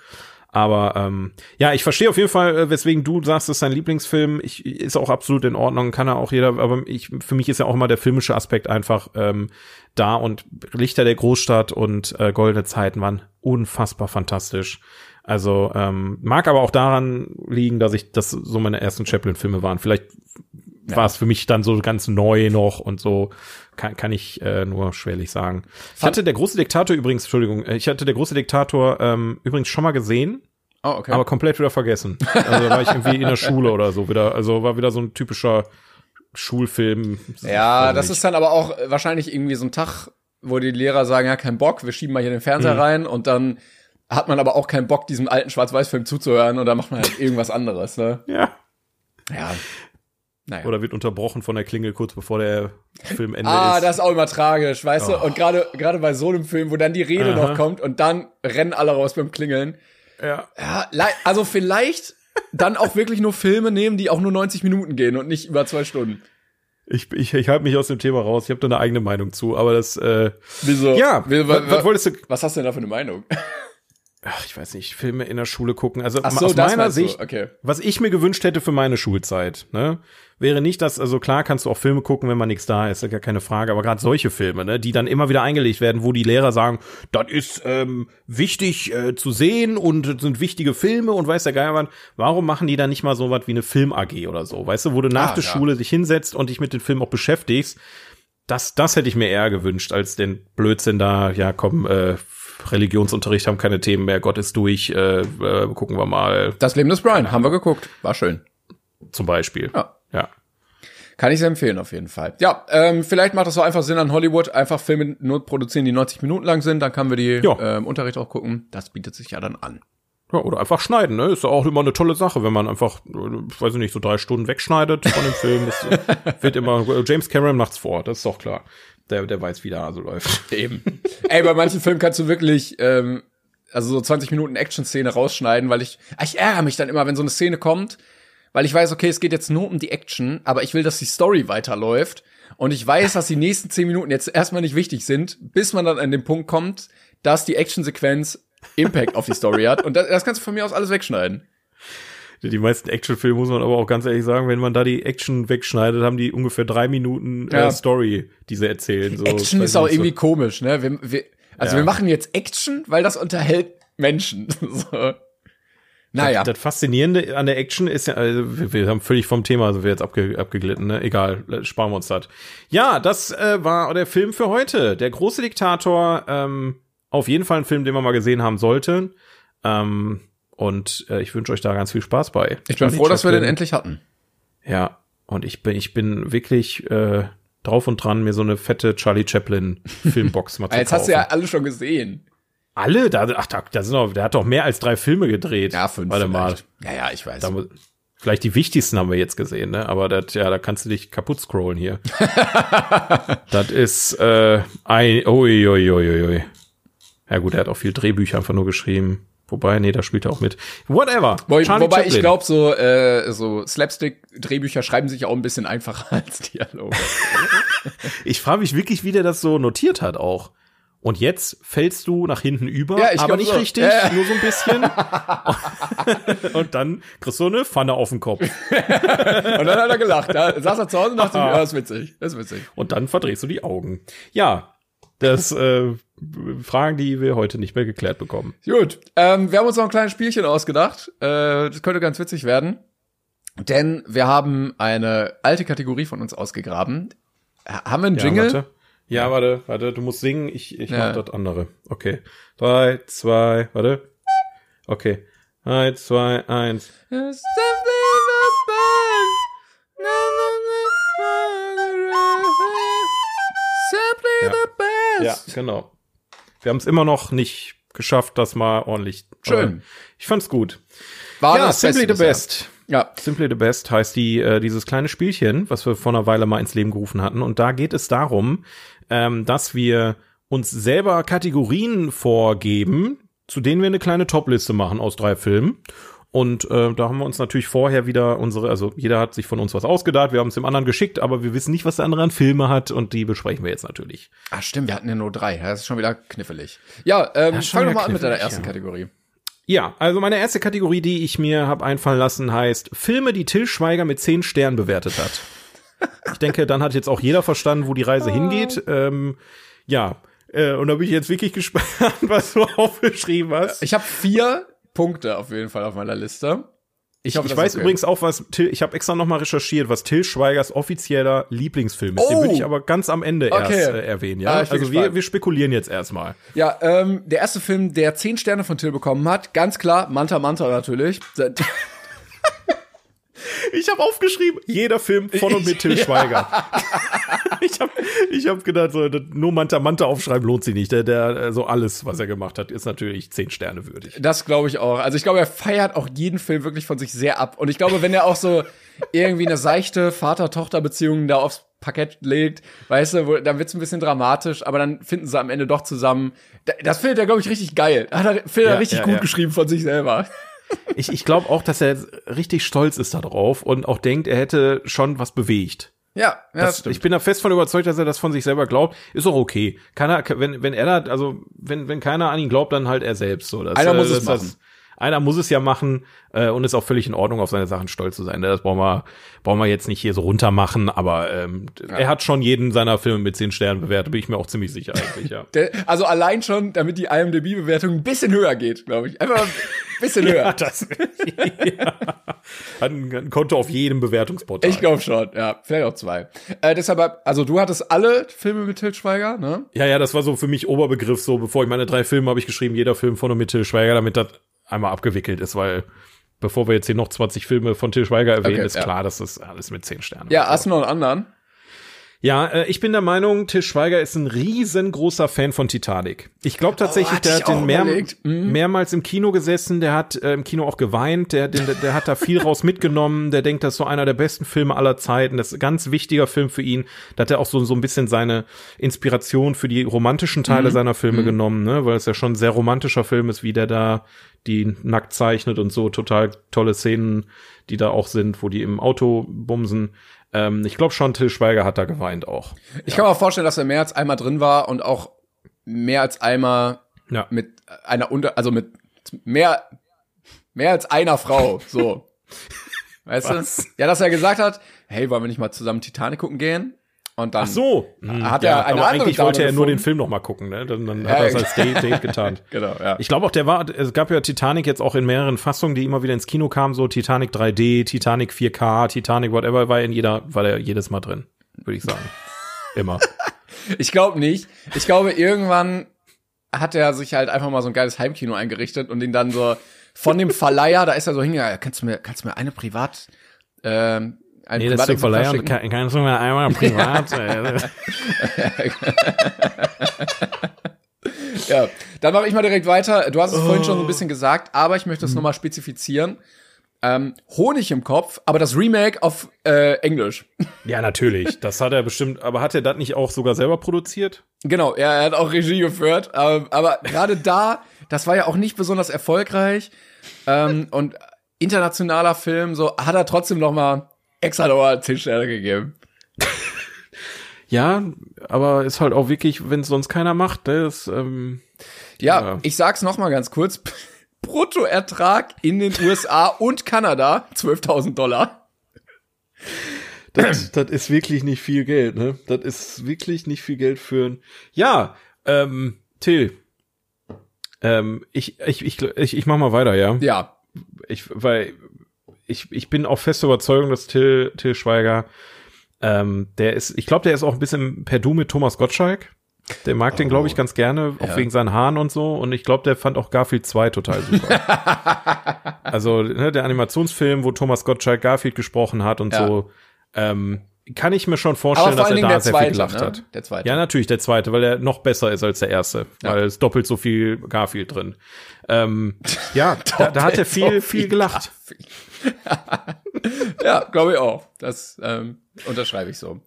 S3: Aber ähm, ja, ich verstehe auf jeden Fall, äh, weswegen du sagst, es ist dein Lieblingsfilm. Ich, ist auch absolut in Ordnung, kann er auch jeder. Aber ich, für mich ist ja auch immer der filmische Aspekt einfach ähm, da und Lichter der Großstadt und äh, Goldene Zeiten waren unfassbar fantastisch. Also ähm, mag aber auch daran liegen, dass ich das so meine ersten Chaplin-Filme waren. Vielleicht war es für mich dann so ganz neu noch und so kann, kann ich äh, nur schwerlich sagen. Ich hatte der große Diktator übrigens, Entschuldigung, äh, ich hatte der große Diktator ähm, übrigens schon mal gesehen,
S2: Oh, okay.
S3: aber komplett wieder vergessen. Also war ich irgendwie in der Schule oder so wieder, also war wieder so ein typischer Schulfilm.
S2: ja, das ist dann aber auch wahrscheinlich irgendwie so ein Tag, wo die Lehrer sagen, ja, kein Bock, wir schieben mal hier den Fernseher rein und dann hat man aber auch keinen Bock, diesem alten Schwarz-Weiß-Film zuzuhören und dann macht man halt irgendwas anderes, ne?
S3: ja.
S2: Ja. Naja.
S3: Oder wird unterbrochen von der Klingel kurz bevor der Filmende
S2: Ah,
S3: ist.
S2: das ist auch immer tragisch, weißt du? Und gerade gerade bei so einem Film, wo dann die Rede
S3: Aha.
S2: noch kommt und dann rennen alle raus beim Klingeln.
S3: ja.
S2: Ja, also vielleicht dann auch wirklich nur Filme nehmen, die auch nur 90 Minuten gehen und nicht über zwei Stunden.
S3: Ich, ich, ich halte mich aus dem Thema raus. Ich habe da eine eigene Meinung zu, aber das äh,
S2: Wieso?
S3: ja,
S2: Wie-
S3: was, was wolltest du
S2: was hast du denn da für eine Meinung?
S3: Ach, ich weiß nicht, Filme in der Schule gucken. Also
S2: so,
S3: aus meiner. Sicht,
S2: Okay.
S3: was ich mir gewünscht hätte für meine Schulzeit, ne, wäre nicht, dass, also klar kannst du auch Filme gucken, wenn man nichts da ist, ist ja gar keine Frage, aber gerade solche Filme, ne, die dann immer wieder eingelegt werden, wo die Lehrer sagen, das ist ähm, wichtig äh, zu sehen und sind wichtige Filme und weiß der Geier wann, warum machen die dann nicht mal so was wie eine Film-AG oder so, weißt du, wo du nach
S2: Ah,
S3: der
S2: ja.
S3: Schule dich hinsetzt und dich mit den Filmen auch beschäftigst, das, das hätte ich mir eher gewünscht, als den Blödsinn da, ja komm, äh, Religionsunterricht haben keine Themen mehr, Gott ist durch, äh, äh, gucken wir mal,
S2: Das Leben des Brian, haben wir geguckt. War schön.
S3: zum Beispiel.
S2: Ja.
S3: Ja.
S2: Kann ich sehr empfehlen, auf jeden Fall. Ja, ähm, vielleicht macht das so einfach Sinn an Hollywood, einfach Filme nur produzieren, die 90 Minuten lang sind, dann können wir die ähm, Unterricht auch gucken. Das bietet sich ja dann an.
S3: Ja, oder einfach schneiden, ne? Ist ja auch immer eine tolle Sache, wenn man einfach, äh, ich weiß nicht, so drei Stunden wegschneidet von dem Film. Das äh, wird immer, James Cameron macht's vor, das ist doch klar. Der, der weiß, wie der Hase läuft.
S2: Eben. Ey, bei manchen Filmen kannst du wirklich, ähm, also so 20 Minuten Action-Szene rausschneiden, weil ich, ah, ich ärgere mich dann immer, wenn so eine Szene kommt, weil ich weiß, okay, es geht jetzt nur um die Action, aber ich will, dass die Story weiterläuft. Und ich weiß, dass die nächsten 10 Minuten jetzt erstmal nicht wichtig sind, bis man dann an den Punkt kommt, dass die Action-Sequenz Impact auf die Story hat. Und das, das kannst du von mir aus alles wegschneiden.
S3: Die meisten Actionfilme muss man aber auch ganz ehrlich sagen, wenn man da die Action wegschneidet, haben die ungefähr drei Minuten äh,
S2: Ja.
S3: Story, die sie erzählen. So,
S2: Action ist auch
S3: so-
S2: irgendwie komisch, ne? Wir, wir, also
S3: Ja.
S2: wir machen jetzt Action, weil das unterhält Menschen. so. Naja.
S3: Das Faszinierende an der Action ist ja, also wir, wir haben völlig vom Thema, also wir jetzt abge, abgeglitten, ne? Egal, sparen wir uns das. Ja, das äh, war der Film für heute. Der große Diktator, ähm, auf jeden Fall ein Film, den man mal gesehen haben sollte. Ähm, und äh, ich wünsche euch da ganz viel Spaß bei.
S2: ich bin froh, dass wir den endlich hatten.
S3: Ja, und ich bin, ich bin wirklich äh, drauf und dran, mir so eine fette Charlie Chaplin Filmbox mal zu
S2: Jetzt
S3: kaufen.
S2: hast du ja alle schon gesehen.
S3: alle, da, ach, da, da sind doch, der hat doch mehr als drei Filme gedreht.
S2: Ja, fünf.
S3: Warte mal.
S2: Ja, ja, ich weiß.
S3: Da, vielleicht die wichtigsten haben wir jetzt gesehen, ne? Aber das, ja, da kannst du dich kaputt scrollen hier. das ist äh, ein, ui, ui, ui, ui. Ja gut, er hat auch viel Drehbücher einfach nur geschrieben. Wobei, nee, da spielt er auch mit. Whatever.
S2: Wo, wobei ich
S3: Chaplin.
S2: glaube, so, äh, so Slapstick-Drehbücher schreiben sich auch ein bisschen einfacher als Dialoge.
S3: ich frage mich wirklich, wie der das so notiert hat auch. Und jetzt fällst du nach hinten über,
S2: Ja, ich
S3: aber nicht
S2: so.
S3: richtig,
S2: ja.
S3: nur so ein bisschen. und dann kriegst du eine Pfanne auf den Kopf.
S2: Und dann hat er gelacht. Da saß er zu Hause und dachte, ja, das ist witzig. Das ist witzig.
S3: Und dann verdrehst du die Augen. Ja, das äh, Fragen, die wir heute nicht mehr geklärt bekommen.
S2: Gut, ähm, wir haben uns noch ein kleines Spielchen ausgedacht. Äh, das könnte ganz witzig werden. Denn wir haben eine alte Kategorie von uns ausgegraben. Ha- Haben wir einen Jingle?
S3: Ja, warte. Ja, warte, warte, du musst singen, ich, ich
S2: Ja.
S3: mach das andere. Okay. Drei, zwei, warte. Okay. Drei, zwei, eins.
S2: The
S3: Ja, genau. Wir haben es immer noch nicht geschafft, das mal ordentlich.
S2: Schön.
S3: Aber Ich fand's gut.
S2: War
S3: ja,
S2: das
S3: Simply the
S2: Beste bisher.
S3: Best.
S2: Ja,
S3: Simply the Best heißt die, äh, dieses kleine Spielchen, was wir vor einer Weile mal ins Leben gerufen hatten. Und da geht es darum, ähm, dass wir uns selber Kategorien vorgeben, zu denen wir eine kleine Topliste machen aus drei Filmen. Und äh, da haben wir uns natürlich vorher wieder unsere, also jeder hat sich von uns was ausgedacht, wir haben es dem anderen geschickt, aber wir wissen nicht, was der andere an Filme hat und die besprechen wir jetzt natürlich.
S2: Ach stimmt, wir hatten ja nur drei. Das ist schon wieder knifflig. Ja, ähm, fang doch mal an mit deiner ersten
S3: ja.
S2: Kategorie.
S3: Ja, also meine erste Kategorie, die ich mir habe einfallen lassen, heißt Filme, die Till Schweiger mit zehn Sternen bewertet hat. Ich denke, dann hat jetzt auch jeder verstanden, wo die Reise hingeht. Ähm, ja, äh, und da bin ich jetzt wirklich gespannt, was du aufgeschrieben hast.
S2: Ich habe vier Punkte auf jeden Fall auf meiner Liste.
S3: Ich,
S2: hoffe,
S3: ich weiß
S2: okay.
S3: übrigens auch, was Till, ich habe extra noch mal recherchiert, was Till Schweigers offizieller Lieblingsfilm ist. Den
S2: Oh!
S3: würde ich aber ganz am Ende
S2: Okay.
S3: erst äh, erwähnen. Ja,
S2: Ah,
S3: also wir, wir spekulieren jetzt erstmal.
S2: Ja, ähm, der erste Film, der zehn Sterne von Till bekommen hat, ganz klar, Manta Manta natürlich.
S3: Ich habe aufgeschrieben, jeder Film von und mit Till Schweiger. ich habe ich hab gedacht, so, nur Manta Manta aufschreiben lohnt sich nicht. Der, der, so alles, was er gemacht hat, ist natürlich zehn Sterne würdig.
S2: Das glaube ich auch. Also ich glaube, er feiert auch jeden Film wirklich von sich sehr ab. Und ich glaube, wenn er auch so irgendwie eine seichte Vater-Tochter-Beziehung da aufs Parkett legt, weißt du, wo, dann wird's ein bisschen dramatisch, aber dann finden sie am Ende doch zusammen. Da- Das findet er, glaube ich, richtig geil. Hat er, findet
S3: Ja,
S2: er richtig
S3: ja,
S2: gut
S3: ja.
S2: geschrieben von sich selber.
S3: Ich, ich glaube auch, dass er richtig stolz ist darauf und auch denkt, er hätte schon was bewegt.
S2: Ja, ja, das,
S3: Das,
S2: stimmt.
S3: ich bin da fest von überzeugt, dass er das von sich selber glaubt. Ist auch okay. Keiner, wenn, wenn er da, also wenn, wenn keiner an ihn glaubt, dann halt er selbst. So, das,
S2: Einer
S3: äh,
S2: muss es
S3: das,
S2: machen.
S3: Einer muss es ja machen äh, und ist auch völlig in Ordnung, auf seine Sachen stolz zu sein. Das brauchen wir, brauchen wir jetzt nicht hier so runter machen, aber ähm, er hat schon jeden seiner Filme mit zehn Sternen bewertet, bin ich mir auch ziemlich sicher eigentlich, ja.
S2: Der, also allein schon, damit die IMDb-Bewertung ein bisschen höher geht, glaube ich. Einfach ein bisschen höher.
S3: ja, das, ja. Hat ein, ein Konto auf jedem Bewertungsportal.
S2: Ich glaube schon, ja. Vielleicht auch zwei. Äh, deshalb, also du hattest alle Filme mit Til Schweiger, ne?
S3: Ja, ja, das war so für mich Oberbegriff, so bevor ich meine drei Filme habe ich geschrieben, jeder Film von und mit Till Schweiger, damit das einmal abgewickelt ist, weil bevor wir jetzt hier noch 20 Filme von Till Schweiger erwähnen,
S2: Okay,
S3: ist
S2: ja.
S3: klar, dass das alles mit 10 Sternen
S2: Ja,
S3: ist.
S2: hast du noch einen anderen?
S3: Ja, äh, ich bin der Meinung, Till Schweiger ist ein riesengroßer Fan von Titanic. Ich glaube tatsächlich,
S2: Oh,
S3: der hat den mehr.
S2: Mhm.
S3: mehrmals im Kino gesessen, der hat äh, im Kino auch geweint, der, der, der hat da viel raus mitgenommen, der denkt, das ist so einer der besten Filme aller Zeiten, das ist ein ganz wichtiger Film für ihn. Da hat er auch so, so ein bisschen seine Inspiration für die romantischen
S2: Mhm.
S3: Teile seiner Filme genommen, ne? weil es ja schon ein sehr romantischer Film ist, wie der da die nackt zeichnet und so total tolle Szenen, die da auch sind, wo die im Auto bumsen. Ähm, ich glaube schon, Till Schweiger hat da geweint auch.
S2: Ich kann mir auch vorstellen, dass er mehr als einmal drin war und auch mehr als einmal
S3: Ja.
S2: mit einer unter, also mit mehr, mehr als einer Frau, so. Weißt
S3: Was?
S2: du? Ja, dass er gesagt hat, hey, wollen wir nicht mal zusammen Titanic gucken gehen? Und dann
S3: Ach so.
S2: hat er eine
S3: aber
S2: andere
S3: eigentlich
S2: Dame
S3: wollte er nur den
S2: gefunden.
S3: Film noch mal gucken, ne? Dann, dann
S2: Ja,
S3: hat er es
S2: ja.
S3: als Date, Date getan.
S2: Genau, ja.
S3: Ich glaube auch, der war, es gab ja Titanic jetzt auch in mehreren Fassungen, die immer wieder ins Kino kamen, so Titanic 3D, Titanic 4K, Titanic whatever, war in jeder, war der jedes Mal drin, würde ich sagen. Immer.
S2: Ich glaube nicht. Ich glaube, irgendwann hat er sich halt einfach mal so ein geiles Heimkino eingerichtet und ihn dann so von dem Verleiher, da ist er so hingegangen, kannst du mir, kannst du mir eine Privat, ähm, ein
S3: Nee, das Verleiher,
S2: schicken?
S3: kann, kannst du mir einmal privat, äh,
S2: Ja, dann mache ich mal direkt weiter. Du hast es vorhin
S3: Oh.
S2: schon so ein bisschen gesagt, aber ich möchte es
S3: Mhm.
S2: nochmal spezifizieren. Ähm, Honig im Kopf, aber das Remake auf äh, Englisch.
S3: Ja, natürlich. Das hat er bestimmt, aber hat er das nicht auch sogar selber produziert?
S2: Genau, er, er hat auch Regie geführt, ähm, aber gerade da, das war ja auch nicht besonders erfolgreich ähm, und internationaler Film, so hat er trotzdem noch mal extra nochmal 10 Sterne gegeben.
S3: Ja, aber ist halt auch wirklich, wenn sonst keiner macht, ne, das, ähm,
S2: Ja,
S3: Ja.
S2: ich sag's noch mal ganz kurz. Bruttoertrag in den USA und Kanada 12.000 Dollar.
S3: das, das ist wirklich nicht viel Geld, ne? Das ist wirklich nicht viel Geld für ein. Ja, ähm, Till. Ähm, ich, ich, ich, ich, ich mach mal weiter, ja.
S2: Ja,
S3: Ich, weil ich, ich bin auch fest Überzeugung, dass Till, Till Schweiger, ähm, der ist, ich glaube, der ist auch ein bisschen per Du mit Thomas Gottschalk. Der mag den, glaube ich, ganz gerne, auch
S2: Ja.
S3: wegen seinen Haaren und so. Und ich glaube, der fand auch Garfield 2 total super. also, ne, der Animationsfilm, wo Thomas Gottschalk Garfield gesprochen hat und
S2: Ja.
S3: so, ähm, kann ich mir schon vorstellen,
S2: vor
S3: dass er da
S2: der
S3: sehr
S2: zweite,
S3: viel gelacht
S2: ne?
S3: hat.
S2: Der zweite.
S3: Ja, natürlich der zweite, weil er noch besser ist als der erste,
S2: Ja.
S3: weil es doppelt so viel Garfield drin. Ähm, ja, da, da hat er
S2: Doppelt so
S3: viel,
S2: viel
S3: viel gelacht.
S2: ja, glaube ich auch. Das ähm, unterschreibe ich so.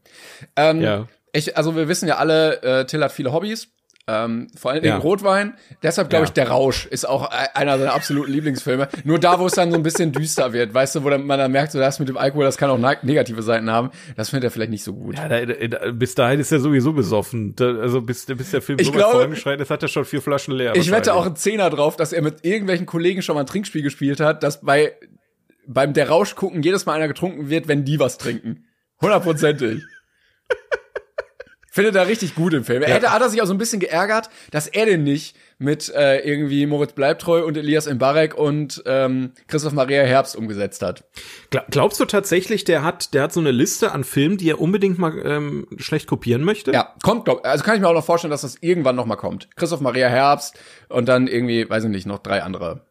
S2: Ähm,
S3: Ja.
S2: Ich, also wir wissen ja alle, äh, Till hat viele Hobbys. Ähm, vor allen Dingen
S3: Ja.
S2: Rotwein. Deshalb glaube
S3: Ja.
S2: ich, Der Rausch ist auch e- einer seiner absoluten Lieblingsfilme. Nur da, wo es dann so ein bisschen düster wird, weißt du, wo dann, man dann merkt, so das mit dem Alkohol, das kann auch ne- negative Seiten haben. Das findet er vielleicht nicht so gut.
S3: Ja, da, da, bis dahin ist er sowieso besoffen. Da, also bis, bis der Film
S2: Ich
S3: so weit
S2: glaube-
S3: vorangeschritten ist, hat er schon vier Flaschen leer.
S2: Ich wette auch einen Zehner drauf, dass er mit irgendwelchen Kollegen schon mal ein Trinkspiel gespielt hat, dass bei beim Der Rausch gucken jedes Mal einer getrunken wird, wenn die was trinken. Hundertprozentig. Findet er richtig gut im Film. Er hätte, hat er sich auch so ein bisschen geärgert, dass er den nicht mit äh, irgendwie Moritz Bleibtreu und Elias Mbarek und ähm, Christoph Maria Herbst umgesetzt hat.
S3: Gla- Glaubst du tatsächlich, der hat, der hat so eine Liste an Filmen, die er unbedingt mal ähm, schlecht kopieren möchte?
S2: Ja, kommt, glaub, also kann ich mir auch noch vorstellen, dass das irgendwann noch mal kommt. Christoph Maria Herbst und dann irgendwie, weiß ich nicht, noch drei andere.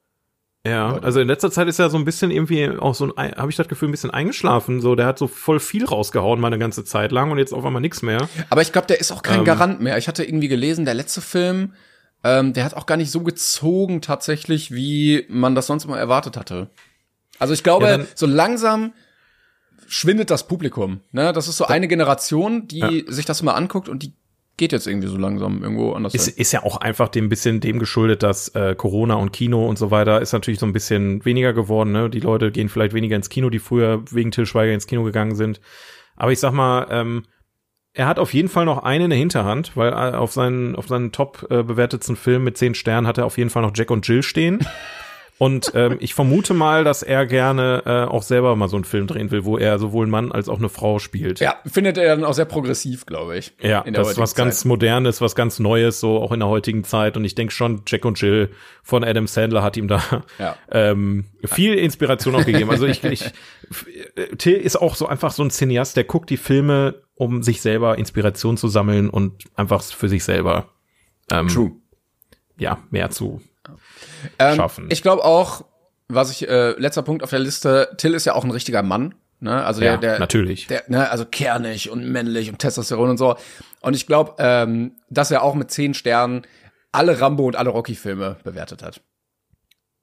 S3: Ja, also in letzter Zeit ist er so ein bisschen irgendwie auch so ein, habe ich das Gefühl, ein bisschen eingeschlafen. So, der hat so voll viel rausgehauen mal eine ganze Zeit lang und jetzt auf einmal nichts mehr.
S2: Aber ich glaube, der ist auch kein
S3: Ähm.
S2: Garant mehr. Ich hatte irgendwie gelesen, der letzte Film, ähm, der hat auch gar nicht so gezogen tatsächlich, wie man das sonst immer erwartet hatte. Also ich glaube,
S3: Ja,
S2: so langsam schwindet das Publikum. Ne? Das ist so eine Generation, die sich das mal anguckt und die geht jetzt irgendwie so langsam irgendwo anders
S3: Ist, ist ja auch einfach dem bisschen dem geschuldet, dass äh, Corona und Kino und so weiter ist natürlich so ein bisschen weniger geworden. Ne? Die Leute gehen vielleicht weniger ins Kino, die früher wegen Till Schweiger ins Kino gegangen sind. Aber ich sag mal, ähm, er hat auf jeden Fall noch einen in der Hinterhand, weil äh, auf seinen, auf seinen top äh, bewertetsten Film mit zehn Sternen hat er auf jeden Fall noch Jack und Jill stehen. Und ähm, ich vermute mal, dass er gerne äh, auch selber mal so einen Film drehen will, wo er sowohl ein Mann als auch eine Frau spielt.
S2: Ja, findet er dann auch sehr progressiv, glaube ich.
S3: Ja, das ist was ganz
S2: Zeit.
S3: Modernes, was ganz Neues, so auch in der heutigen Zeit. Und ich denke schon, Jack und Jill von Adam Sandler hat ihm da
S2: Ja.
S3: ähm, viel Inspiration auch gegeben. Also ich, ich Till ist auch so einfach so ein Cineast, der guckt die Filme, um sich selber Inspiration zu sammeln und einfach für sich selber ähm,
S2: True.
S3: ja mehr zu
S2: Ähm,
S3: schaffen.
S2: Ich glaube auch, was ich, äh, letzter Punkt auf der Liste, Till ist ja auch ein richtiger Mann. Ne? Also der,
S3: ja,
S2: der,
S3: natürlich.
S2: der, ne, also kernig und männlich und Testosteron und so. Und ich glaube, ähm, dass er auch mit zehn Sternen alle Rambo und alle Rocky-Filme bewertet hat.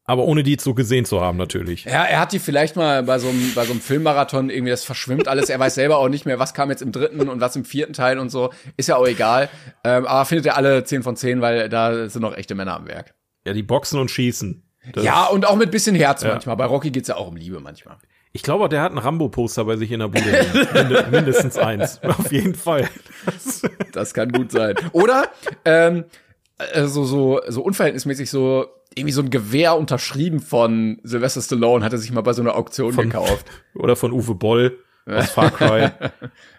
S3: Aber ohne die so gesehen zu haben, natürlich.
S2: Ja, er hat die vielleicht mal bei so einem, bei so einem Filmmarathon irgendwie, das verschwimmt alles. Er weiß selber auch nicht mehr, was kam jetzt im dritten und was im vierten Teil und so. Ist ja auch egal. Ähm, aber findet er alle zehn von zehn, weil da sind noch echte Männer am Werk.
S3: Ja, die boxen und schießen. Das-
S2: ja, und auch mit bisschen Herz
S3: Ja.
S2: manchmal. Bei Rocky geht's ja auch um Liebe manchmal.
S3: Ich glaube, der hat ein Rambo-Poster bei sich in der Bude. Minde- Mindestens eins. Auf jeden Fall.
S2: Das kann gut sein. Oder ähm, äh, so, so, so unverhältnismäßig so irgendwie so ein Gewehr unterschrieben von Sylvester Stallone hat er sich mal bei so einer Auktion gekauft.
S3: Oder von Uwe Boll aus Far Cry.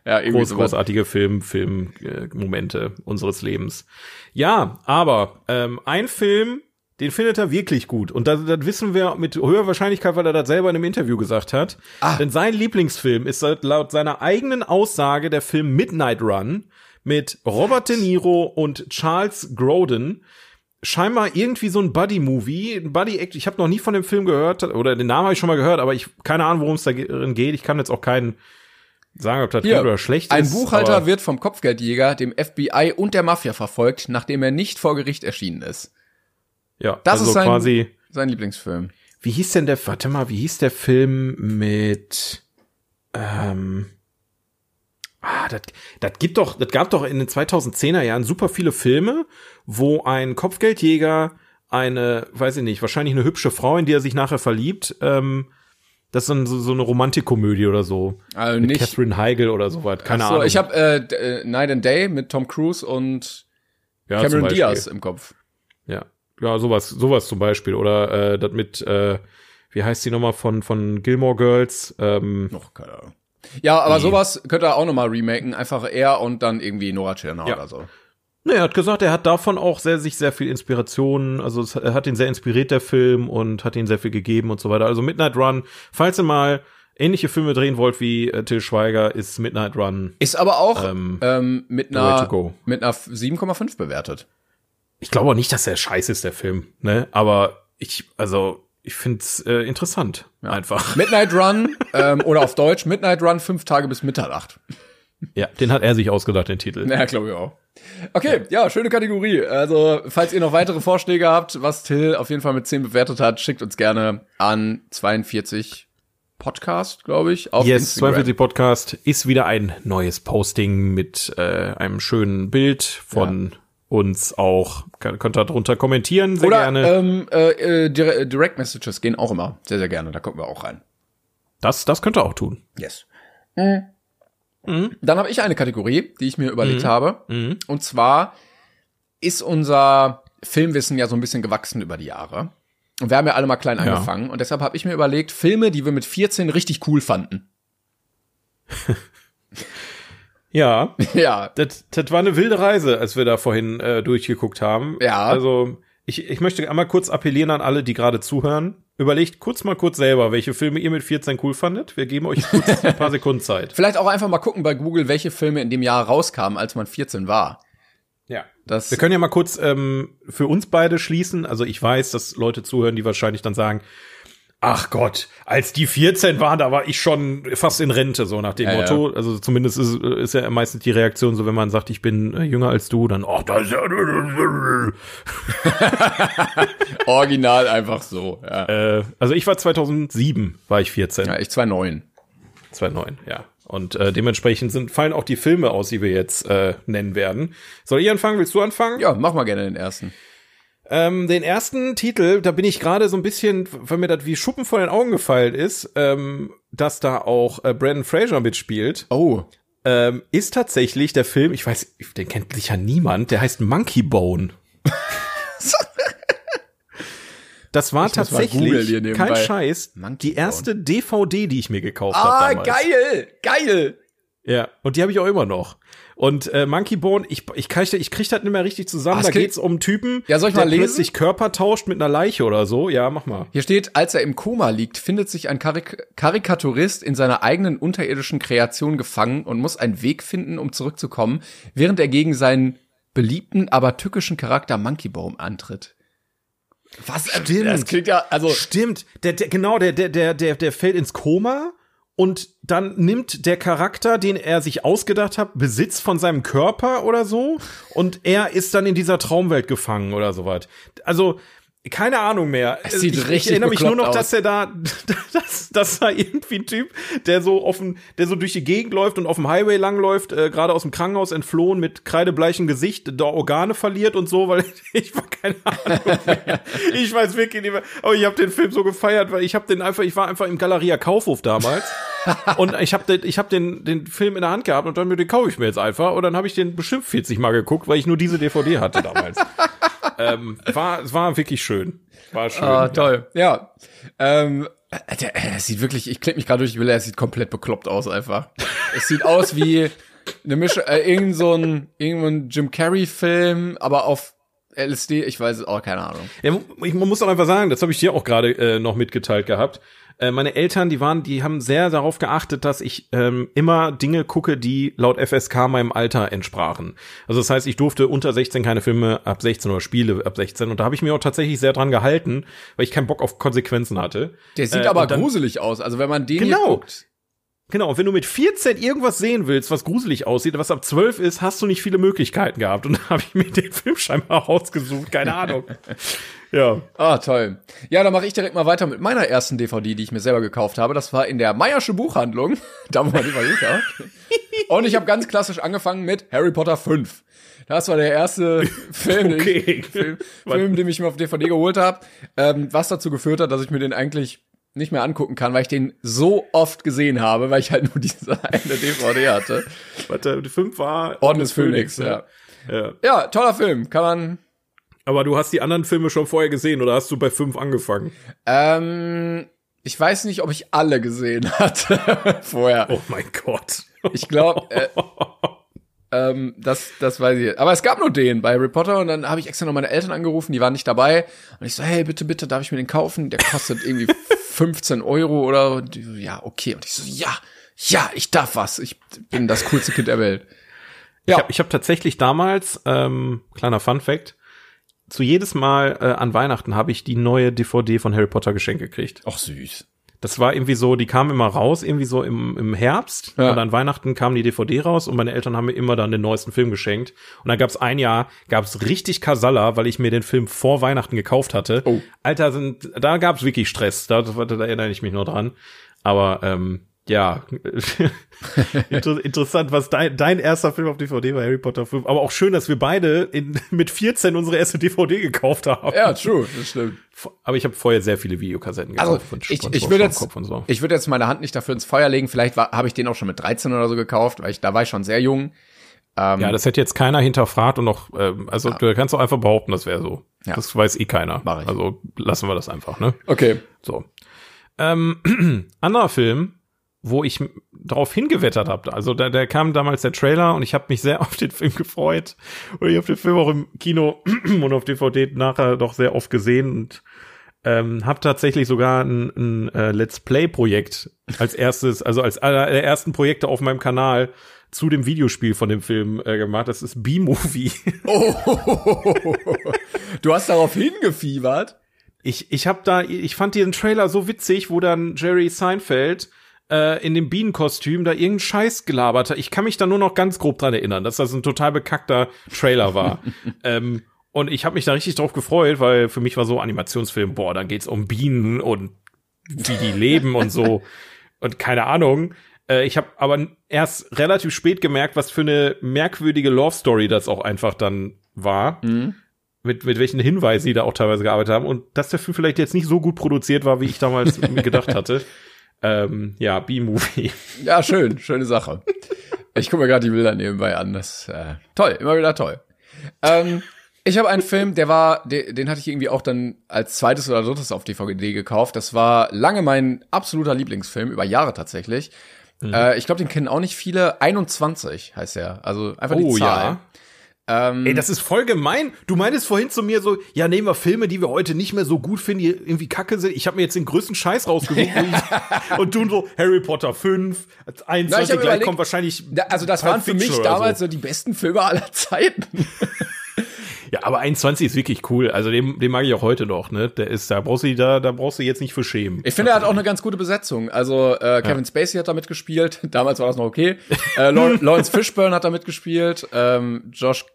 S2: Ja, irgendwie
S3: Groß, großartige Film, Film, äh, Momente unseres Lebens. Ja, aber ähm, ein Film, den findet er wirklich gut. Und das, das wissen wir mit höherer Wahrscheinlichkeit, weil er das selber in einem Interview gesagt hat.
S2: Ah.
S3: Denn sein Lieblingsfilm ist laut- seiner eigenen Aussage der Film Midnight Run mit Robert De Niro und Charles Grodin. Scheinbar irgendwie so ein Buddy-Movie, ein Buddy-Act. Ich habe noch nie von dem Film gehört, oder den Namen habe ich schon mal gehört, aber ich keine Ahnung, worum es darin geht. Ich kann jetzt auch keinen sagen, ob das
S2: Hier,
S3: gut oder schlecht
S2: Ein
S3: ist.
S2: Buchhalter
S3: aber-
S2: wird vom Kopfgeldjäger, dem FBI und der Mafia verfolgt, nachdem er nicht vor Gericht erschienen ist.
S3: Ja,
S2: Das
S3: also
S2: ist sein-
S3: quasi.
S2: Sein Lieblingsfilm.
S3: Wie hieß denn der? Warte mal, wie hieß der Film mit? Ähm, ah, das, das gibt doch, das gab doch in den 2010er Jahren super viele Filme, wo ein Kopfgeldjäger eine, weiß ich nicht, wahrscheinlich eine hübsche Frau, in die er sich nachher verliebt, ähm, Das ist dann so, so eine Romantikkomödie oder so.
S2: Also
S3: Mit
S2: nicht.
S3: Catherine Heigl oder so was. Keine
S2: Ach so,
S3: Ahnung.
S2: ich habe äh, äh, Night and Day mit Tom Cruise und
S3: ja,
S2: Cameron. Diaz im Kopf.
S3: Ja. Sowas, sowas zum Beispiel. Oder äh, das mit, äh, wie heißt die nochmal von, von Gilmore Girls? Ähm,
S2: Noch keine Ahnung. Ja, aber
S3: Nee.
S2: sowas könnte er auch nochmal remaken. Einfach er und dann irgendwie Nora Tschirner
S3: Ja.
S2: oder so.
S3: Ne, er hat gesagt, er hat davon auch sehr, sich sehr viel Inspiration, also es hat- er hat ihn sehr inspiriert, der Film, und hat ihn sehr viel gegeben und so weiter. Also Midnight Run, falls ihr mal ähnliche Filme drehen wollt wie äh, Till Schweiger, ist Midnight Run.
S2: Ist aber auch
S3: Ähm,
S2: ähm, mit einer mit einer 7,5 bewertet.
S3: Ich glaube auch nicht, dass er scheiße ist, der Film, ne? Aber ich, also, ich find's äh, interessant. Einfach.
S2: Midnight Run ähm, oder auf Deutsch Midnight Run fünf Tage bis Mitternacht.
S3: Ja, den hat er sich ausgedacht, den Titel.
S2: Ja, glaube ich auch. Okay, ja, schöne Kategorie. Also, falls ihr noch weitere Vorschläge habt, was Till auf jeden Fall mit 10 bewertet hat, schickt uns gerne an 42 Podcast, glaube ich, auf
S3: Yes,
S2: Instagram.
S3: 42 Podcast ist wieder ein neues Posting mit äh, einem schönen Bild von uns auch. Könnt ihr drunter kommentieren, sehr
S2: Oder
S3: gerne.
S2: ähm, äh, äh, Dire- Direct Messages gehen auch immer. Sehr, sehr gerne. Da gucken wir auch rein.
S3: das, das könnt ihr auch tun.
S2: Yes. Dann habe ich eine Kategorie, die ich mir überlegt habe. Und zwar ist unser Filmwissen ja so ein bisschen gewachsen über die Jahre. Und wir haben ja alle mal klein angefangen. Und deshalb habe ich mir überlegt, Filme, die wir mit 14 richtig cool fanden.
S3: Ja,
S2: ja.
S3: das, das war eine wilde Reise, als wir da vorhin äh, durchgeguckt haben.
S2: Ja.
S3: Also, ich, ich möchte einmal kurz appellieren an alle, die gerade zuhören. Überlegt kurz mal kurz selber, welche Filme ihr mit 14 cool fandet. Wir geben euch kurz ein paar Sekunden Zeit.
S2: Vielleicht auch einfach mal gucken bei Google, welche Filme in dem Jahr rauskamen, als man 14 war.
S3: Ja.
S2: Das
S3: Wir können ja mal kurz ähm, für uns beide schließen. Also ich weiß, dass Leute zuhören, die wahrscheinlich dann sagen, ach Gott, als die 14 waren, da war ich schon fast in Rente, so nach dem
S2: Ja,
S3: Motto. Also zumindest ist, ist ja meistens die Reaktion so, wenn man sagt, ich bin äh, jünger als du, dann, oh, das ist ja
S2: original einfach so. Ja,
S3: äh, Also ich war 2007, war ich 14.
S2: ja ich 2,9.
S3: 2009, ja. Und äh, dementsprechend sind, fallen auch die Filme aus, die wir jetzt äh, nennen werden. Soll ich anfangen? Willst du anfangen?
S2: Ja, mach mal gerne den ersten.
S3: Ähm, den ersten Titel, da bin ich gerade so ein bisschen, weil mir das wie Schuppen vor den Augen gefallen ist, ähm, dass da auch äh, Brandon Fraser mitspielt,
S2: Oh.
S3: ähm, ist tatsächlich der Film, ich weiß, den kennt sicher niemand, der heißt Monkey Bone. Das war
S2: Ich
S3: tatsächlich kein Scheiß,
S2: Monkey
S3: die erste DVD, die ich mir gekauft
S2: Ah,
S3: habe damals.
S2: geil, geil.
S3: Ja, und die habe ich auch immer noch. Und äh, Monkey Bone, ich, ich, krieg, ich krieg das nicht mehr richtig zusammen.
S2: Es
S3: da geht's um Typen,
S2: Ja, soll ich
S3: der
S2: mal lesen?
S3: plötzlich Körper tauscht mit einer Leiche oder so. Ja, mach mal.
S2: Hier steht, als er im Koma liegt, findet sich ein Karik Karikaturist in seiner eigenen unterirdischen Kreation gefangen und muss einen Weg finden, um zurückzukommen, während er gegen seinen beliebten, aber tückischen Charakter Monkey Bone antritt. Was?
S3: Stimmt.
S2: Das klingt ja, also,
S3: Stimmt, der, der, genau, der, der, der, der, der fällt ins Koma und dann nimmt der Charakter, den er sich ausgedacht hat, Besitz von seinem Körper oder so und er ist dann in dieser Traumwelt gefangen oder sowas. Also, keine Ahnung mehr.
S2: Es sieht
S3: ich, ich
S2: richtig
S3: erinnere mich nur noch,
S2: bekloppt
S3: dass er da, dass, dass da irgendwie ein Typ, der so offen, der so durch die Gegend läuft und auf dem Highway langläuft, äh, gerade aus dem Krankenhaus entflohen mit kreidebleichem Gesicht, da Organe verliert und so, weil ich war keine Ahnung mehr. Ich weiß wirklich nicht mehr. Aber ich habe den Film so gefeiert, weil ich habe den einfach, ich war einfach im Galeria Kaufhof damals und ich habe den, ich habe den, den Film in der Hand gehabt und dann mir den kaufe ich mir jetzt einfach und dann habe ich den bestimmt 40 Mal geguckt, weil ich nur diese DVD hatte damals. Ähm, war, war wirklich schön. War schön.
S2: ah, toll. Ja. Ähm, äh, der, es sieht wirklich, ich klick mich gerade durch die Bilder, es sieht komplett bekloppt aus einfach. es sieht aus wie eine Mischung, äh, irgend so ein, irgendein Jim Carrey-Film, aber auf LSD, ich weiß es auch, keine Ahnung.
S3: Ja, ich, man muss auch einfach sagen, das habe ich dir auch gerade äh, noch mitgeteilt gehabt. Äh, meine Eltern, die waren, die haben sehr darauf geachtet, dass ich ähm, immer Dinge gucke, die laut FSK meinem Alter entsprachen. Also das heißt, ich durfte unter 16 keine Filme ab 16 oder Spiele ab 16 und da habe ich mir auch tatsächlich sehr dran gehalten, weil ich keinen Bock auf Konsequenzen hatte.
S2: Der sieht
S3: Äh,
S2: aber
S3: dann-
S2: gruselig aus. Also wenn man den
S3: Genau.
S2: guckt.
S3: Genau, und wenn du mit 14 irgendwas sehen willst, was gruselig aussieht, was ab 12 ist, hast du nicht viele Möglichkeiten gehabt. Und da habe ich mir den Film scheinbar rausgesucht, keine Ahnung. ja.
S2: Ah, toll. Ja, dann mache ich direkt mal weiter mit meiner ersten DVD, die ich mir selber gekauft habe. Das war in der Meiersche Buchhandlung. da wo man die mal gekauft. Und ich habe ganz klassisch angefangen mit Harry Potter 5. Das war der erste Film, den
S3: Okay.
S2: ich, Film, Film, den ich mir auf DVD geholt habe. Ähm, was dazu geführt hat, dass ich mir den eigentlich nicht mehr angucken kann, weil ich den so oft gesehen habe, weil ich halt nur diese eine DVD hatte.
S3: Warte, die fünf war
S2: Orden des Phönix,
S3: ne?
S2: ja.
S3: ja.
S2: Ja, toller Film, kann man.
S3: Aber du hast die anderen Filme schon vorher gesehen oder hast du bei fünf angefangen?
S2: Ähm, ich weiß nicht, ob ich alle gesehen hatte vorher.
S3: Oh mein Gott.
S2: Ich glaube, äh, ähm, das, das weiß ich. Aber es gab nur den bei Harry Potter und dann habe ich extra noch meine Eltern angerufen, die waren nicht dabei. Und ich so, hey, bitte, bitte, darf ich mir den kaufen? Der kostet irgendwie 15 Euro oder so, ja, okay. Und ich so, ja, ja, ich darf was. Ich bin das coolste Kind der Welt.
S3: Ja. Ich habe ich hab tatsächlich damals, ähm, kleiner Fun Fact, zu jedes Mal äh, an Weihnachten habe ich die neue DVD von Harry Potter geschenkt gekriegt.
S2: Ach süß.
S3: Das war irgendwie so, die kam immer raus, irgendwie so im, im Herbst.
S2: Ja.
S3: Und an Weihnachten kam die DVD raus und meine Eltern haben mir immer dann den neuesten Film geschenkt. Und dann gab es ein Jahr, gab es richtig Kasala, weil ich mir den Film vor Weihnachten gekauft hatte.
S2: Oh.
S3: Alter, sind, da gab es wirklich Stress. Da, da, da erinnere ich mich nur dran. Aber ähm, ja, Inter interessant, was dein, dein erster Film auf DVD war, Harry Potter 5. Aber auch schön, dass wir beide in, mit 14 unsere erste DVD gekauft haben.
S2: Ja, true, das stimmt.
S3: Aber ich habe vorher sehr viele Videokassetten gekauft.
S2: Also ich, ich würde jetzt,
S3: so.
S2: ich würde jetzt meine Hand nicht dafür ins Feuer legen. Vielleicht habe ich den auch schon mit 13 oder so gekauft, weil ich da war ich schon sehr jung. Ähm,
S3: Ja, das hätte jetzt keiner hinterfragt und auch, ähm, also du kannst auch einfach behaupten, das wäre so.
S2: Ja.
S3: Das weiß eh keiner.
S2: Mach ich.
S3: Also lassen wir das einfach, ne?
S2: okay.
S3: So. Ähm, anderer Film, wo ich darauf hingewettert habe. Also da, da kam damals der Trailer und ich habe mich sehr auf den Film gefreut. Und ich habe den Film auch im Kino und auf DVD nachher doch sehr oft gesehen und ähm, habe tatsächlich sogar ein, ein äh, Let's Play-Projekt als erstes, also als einer der ersten Projekte auf meinem Kanal zu dem Videospiel von dem Film äh, gemacht. Das ist B-Movie.
S2: Oh, du hast darauf hingefiebert.
S3: Ich, ich hab da, ich fand diesen Trailer so witzig, wo dann Jerry Seinfeld äh, in dem Bienenkostüm da irgendeinen Scheiß gelabert hat. Ich kann mich da nur noch ganz grob dran erinnern, dass das ein total bekackter Trailer war. ähm, und ich habe mich da richtig drauf gefreut, weil für mich war so Animationsfilm, boah, da geht's um Bienen und wie die leben und so und keine Ahnung. Äh, ich habe aber erst relativ spät gemerkt, was für eine merkwürdige Love Story das auch einfach dann war mit, mit welchen Hinweisen sie da auch teilweise gearbeitet haben und dass der Film vielleicht jetzt nicht so gut produziert war, wie ich damals mir gedacht hatte. Ähm, ja, B-Movie.
S2: Ja, schön, schöne Sache. Ich gucke mir gerade die Bilder nebenbei an. Das äh, toll, immer wieder toll. Ähm, ich habe einen Film, der war, den, den hatte ich irgendwie auch dann als zweites oder drittes auf DVD gekauft. Das war lange mein absoluter Lieblingsfilm, über Jahre tatsächlich. Äh, ich glaube, den kennen auch nicht viele. 21 heißt er. Also einfach die
S3: Oh,
S2: Zahl.
S3: ja.
S2: Ähm,
S3: Ey, das ist voll gemein. Du meintest vorhin zu mir so, ja, nehmen wir Filme, die wir heute nicht mehr so gut finden, die irgendwie kacke sind. Ich habe mir jetzt den größten Scheiß rausgesucht. und du so, Harry Potter 5, 21,
S2: Na,
S3: gleich
S2: überlegt,
S3: kommt wahrscheinlich
S2: da, also das waren für mich damals
S3: so.
S2: so die besten Filme aller Zeiten.
S3: Ja, aber 21 ist wirklich cool. Also den, den mag ich auch heute noch, ne? Der ist, da brauchst du da, da brauchst du jetzt nicht für schämen.
S2: Ich finde, er hat auch eine ganz gute Besetzung. Also äh, Kevin Spacey hat da mitgespielt. Damals war das noch okay. Äh, Lawrence Fishburne hat da mitgespielt. Ähm, Josh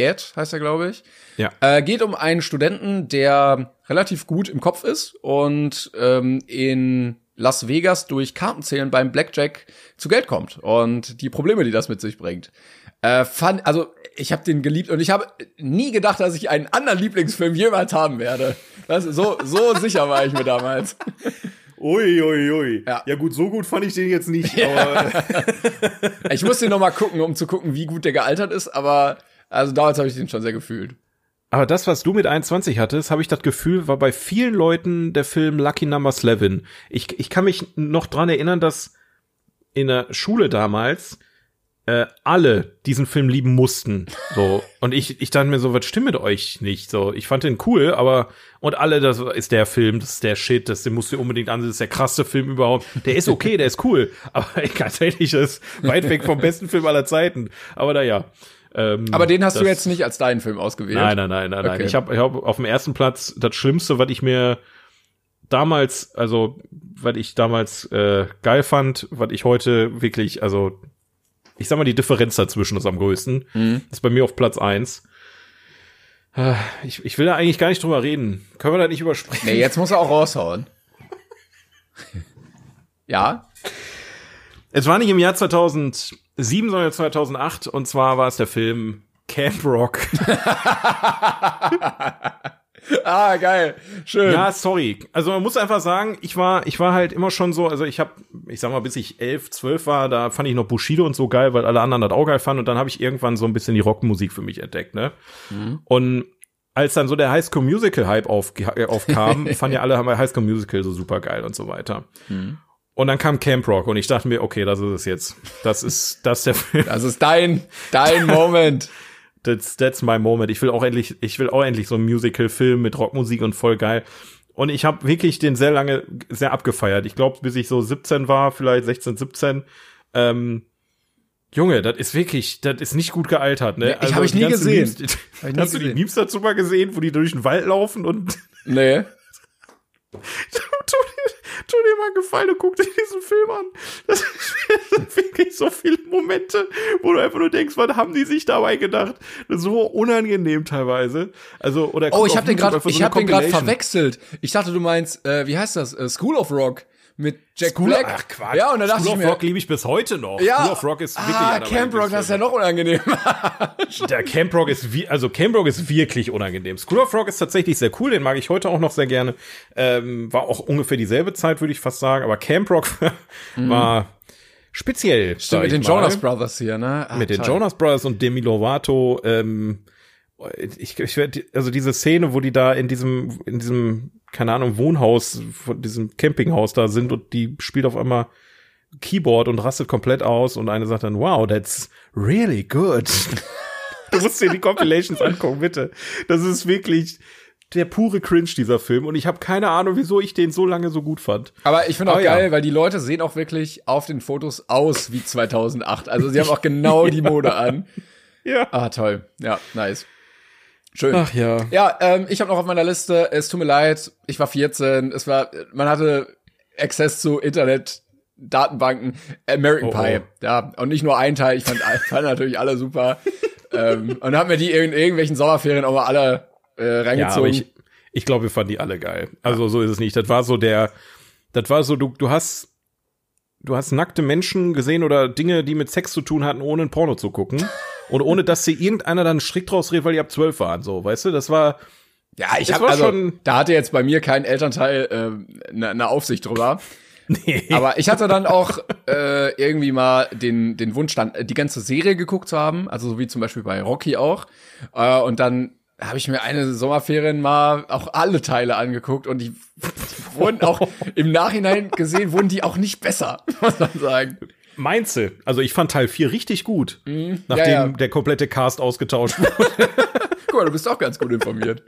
S2: Gad heißt er, glaube ich.
S3: Ja.
S2: Äh, geht um einen Studenten, der relativ gut im Kopf ist und ähm, in Las Vegas durch Kartenzählen beim Blackjack zu Geld kommt und die Probleme, die das mit sich bringt. Äh, fand, also ich habe den geliebt und ich habe nie gedacht, dass ich einen anderen Lieblingsfilm jemals haben werde. Das, so, so sicher war ich mir damals.
S3: Ui, ui, ui.
S2: Ja.
S3: ja gut, so gut fand ich den jetzt nicht. Aber
S2: Ich muss den noch mal gucken, um zu gucken, wie gut der gealtert ist, aber also damals habe ich den schon sehr gefühlt.
S3: Aber das, was du mit 21 hattest, habe ich das Gefühl, war bei vielen Leuten der Film Lucky Number 11. Ich, ich kann mich noch dran erinnern, dass in der Schule damals äh, alle diesen Film lieben mussten. So. Und ich, ich dachte mir so, was stimmt mit euch nicht? So, ich fand den cool, aber und alle, das ist der Film, das ist der Shit, das den musst du unbedingt ansehen, das ist der krasse Film überhaupt. Der ist okay, der ist cool. Aber ganz ehrlich, das ist weit weg vom besten Film aller Zeiten. Aber naja. Ähm,
S2: Aber den hast du
S3: das-
S2: jetzt nicht als deinen Film ausgewählt.
S3: Nein, nein, nein, nein, nein.
S2: Okay.
S3: Ich habe ich hab auf dem ersten Platz das Schlimmste, was ich mir damals, also was ich damals äh, geil fand, was ich heute wirklich, also ich sag mal, die Differenz dazwischen ist am größten.
S2: Mhm.
S3: Ist bei mir auf Platz eins. Äh, Ich, ich will da eigentlich gar nicht drüber reden. Können wir da nicht überspringen?
S2: Nee, jetzt muss er auch raushauen. ja?
S3: Es war nicht im Jahr 2007, sondern 2008 und zwar war es der Film Camp Rock.
S2: Ah, geil. Schön.
S3: Ja, sorry. Also man muss einfach sagen, ich war, ich war halt immer schon so, also ich habe, ich sag mal, bis ich elf, zwölf war, da fand ich noch Bushido und so geil, weil alle anderen das auch geil fanden. Und dann habe ich irgendwann so ein bisschen die Rockmusik für mich entdeckt, ne? Mhm. Und als dann so der High School Musical Hype auf, aufkam, fanden ja alle High School Musical so super geil und so weiter. Mhm. Und dann kam Camp Rock und ich dachte mir, okay, das ist es jetzt. Das ist das ist der Film.
S2: Das ist dein dein Moment.
S3: that's that's my moment. Ich will auch endlich ich will auch endlich so einen Musical Film mit Rockmusik und voll geil. Und ich habe wirklich den sehr lange sehr abgefeiert. Ich glaube, bis ich so 17 war, vielleicht 16, 17. Ähm, Junge, das ist wirklich, das ist nicht gut gealtert, ne?
S2: Ja, ich also habe ich nie gesehen. Memes,
S3: hab ich nie hast gesehen. du die Memes dazu mal gesehen, wo die durch den Wald laufen und
S2: Nee.
S3: tu, dir, mal einen Gefallen und guck dir diesen Film an. Das sind wirklich so viele Momente, wo du einfach nur denkst, was haben die sich dabei gedacht? So unangenehm teilweise. Also oder
S2: Oh, ich habe den gerade, ich habe den gerade verwechselt. Ich dachte, du meinst, äh, wie heißt das? Äh, School of Rock mit Jack
S3: School
S2: Black.
S3: Ach Quatsch.
S2: Ja, und dann dachte
S3: School
S2: ich
S3: of
S2: mir,
S3: Rock liebe ich bis heute noch.
S2: Ja.
S3: School of Rock ist wirklich
S2: ah, Camp Rock, das ist ja noch unangenehm.
S3: Der Camp Rock ist wie, also Camp Rock ist wirklich unangenehm. School of Rock ist tatsächlich sehr cool, den mag ich heute auch noch sehr gerne. Ähm, war auch ungefähr dieselbe Zeit, würde ich fast sagen, aber Camp Rock war speziell.
S2: Stimmt, mit den
S3: mal.
S2: Jonas Brothers hier, ne? Ah,
S3: mit den
S2: toll.
S3: Jonas Brothers und Demi Lovato. Ähm, ich, ich werd, also diese Szene, wo die da in diesem, in diesem, keine Ahnung, Wohnhaus, von diesem Campinghaus da sind und die spielt auf einmal Keyboard und rastet komplett aus und eine sagt dann, wow, that's really good. du musst dir die Compilations angucken, bitte. Das ist wirklich der pure Cringe, dieser Film. Und ich habe keine Ahnung, wieso ich den so lange so gut fand.
S2: Aber ich finde auch
S3: Oh ja.
S2: geil, weil die Leute sehen auch wirklich auf den Fotos aus wie 2008. Also sie haben auch genau die Mode an.
S3: Ja.
S2: Ah, toll. Ja, nice. Schön.
S3: Ach ja.
S2: Ja, ähm, ich habe noch auf meiner Liste, es tut mir leid, ich war 14, es war, man hatte Access zu Internet, Datenbanken, American
S3: Oh, oh.
S2: Pie, ja, und nicht nur ein Teil, ich fand, fand natürlich alle super. ähm, und dann haben wir die in irgendwelchen Sommerferien auch mal alle äh,
S3: Ja,
S2: reingezogen.
S3: ich, ich glaube, wir fanden die alle geil. Also so ist es nicht. Das war so der, das war so, du, du hast, du hast nackte Menschen gesehen oder Dinge, die mit Sex zu tun hatten, ohne ein Porno zu gucken. Und ohne, dass sie irgendeiner dann strikt draus redet, weil die ab zwölf waren, so, weißt du? Das war,
S2: ja, ich habe also,
S3: schon-
S2: da hatte jetzt bei mir kein Elternteil äh, eine ne Aufsicht drüber.
S3: nee.
S2: Aber ich hatte dann auch äh, irgendwie mal den, den Wunsch, dann die ganze Serie geguckt zu haben, also so wie zum Beispiel bei Rocky auch. Äh, und dann habe ich mir eine Sommerferien mal auch alle Teile angeguckt und die, die wurden auch im Nachhinein gesehen, wurden die auch nicht besser, muss man sagen.
S3: Meinst du? Also ich fand Teil 4 richtig gut, nachdem
S2: ja, ja.
S3: der komplette Cast ausgetauscht wurde.
S2: Guck mal, du bist auch ganz gut informiert.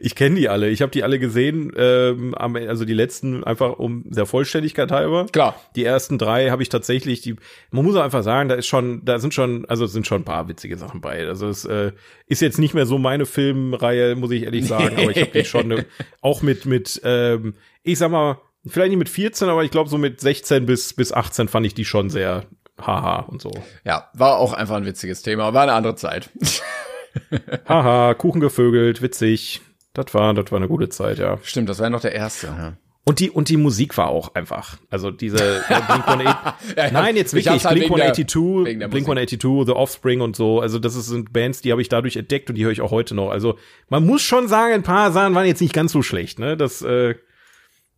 S3: Ich kenne die alle. Ich habe die alle gesehen, ähm, also die letzten einfach um der Vollständigkeit halber.
S2: Klar.
S3: Die ersten drei habe ich tatsächlich, die, man muss auch einfach sagen, da ist schon, da sind schon, also es sind schon ein paar witzige Sachen bei. Also es äh, ist jetzt nicht mehr so meine Filmreihe, muss ich ehrlich sagen, aber ich habe die schon ne, auch mit, mit, ähm, ich sag mal, vielleicht nicht mit 14, aber ich glaube so mit 16 bis, bis 18 fand ich die schon sehr haha und so.
S2: Ja, war auch einfach ein witziges Thema, war eine andere Zeit.
S3: Haha, Kuchen gevögelt, witzig. Das war, das war eine gute Zeit, ja.
S2: Stimmt, das war ja noch der erste. Ja.
S3: Und die, und die Musik war auch einfach. Also diese äh, Blink 182.
S2: Ja,
S3: Nein, jetzt
S2: ich
S3: wirklich.
S2: halt
S3: Blink
S2: wegen der-
S3: 182,
S2: wegen der
S3: Blink
S2: Musik.
S3: 182, The Offspring und so. Also das sind Bands, die habe ich dadurch entdeckt und die höre ich auch heute noch. Also man muss schon sagen, ein paar Sachen waren jetzt nicht ganz so schlecht, ne? Das, äh,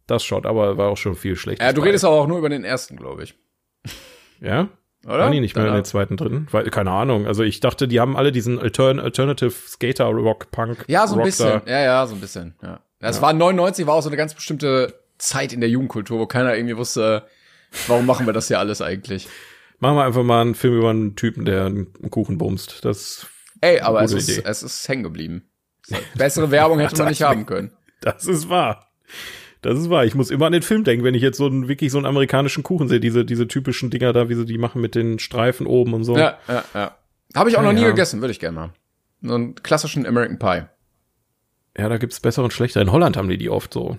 S3: das schon, aber war auch schon viel schlecht.
S2: Ja, du redest aber auch nur über den ersten, glaube ich.
S3: ja?
S2: Oder?
S3: War die nicht mehr in den zweiten drin? Weil, keine Ahnung. Also ich dachte, die haben alle diesen Altern Alternative Skater Rock Punk.
S2: Ja, so ein
S3: Rock
S2: bisschen.
S3: da.
S2: Ja, ja, so ein bisschen. Ja. Das war 99, war auch so eine ganz bestimmte Zeit in der Jugendkultur, wo keiner irgendwie wusste, warum machen wir das hier alles eigentlich.
S3: Machen wir einfach mal einen Film über einen Typen, der einen Kuchen bumst. Das,
S2: Ey, aber es ist,
S3: Idee.
S2: es ist hängen geblieben. Bessere Werbung hätte man nicht haben können.
S3: das ist wahr. Das ist wahr. Ich muss immer an den Film denken, wenn ich jetzt so einen, wirklich so einen amerikanischen Kuchen sehe. Diese, diese typischen Dinger da, wie sie die machen mit den Streifen oben und so.
S2: Ja, ja, ja. Habe ich auch
S3: Ja,
S2: noch nie
S3: ja.
S2: gegessen, würde ich gerne mal. So einen klassischen American Pie.
S3: Ja, da gibt's bessere und schlechter. In Holland haben die die oft so.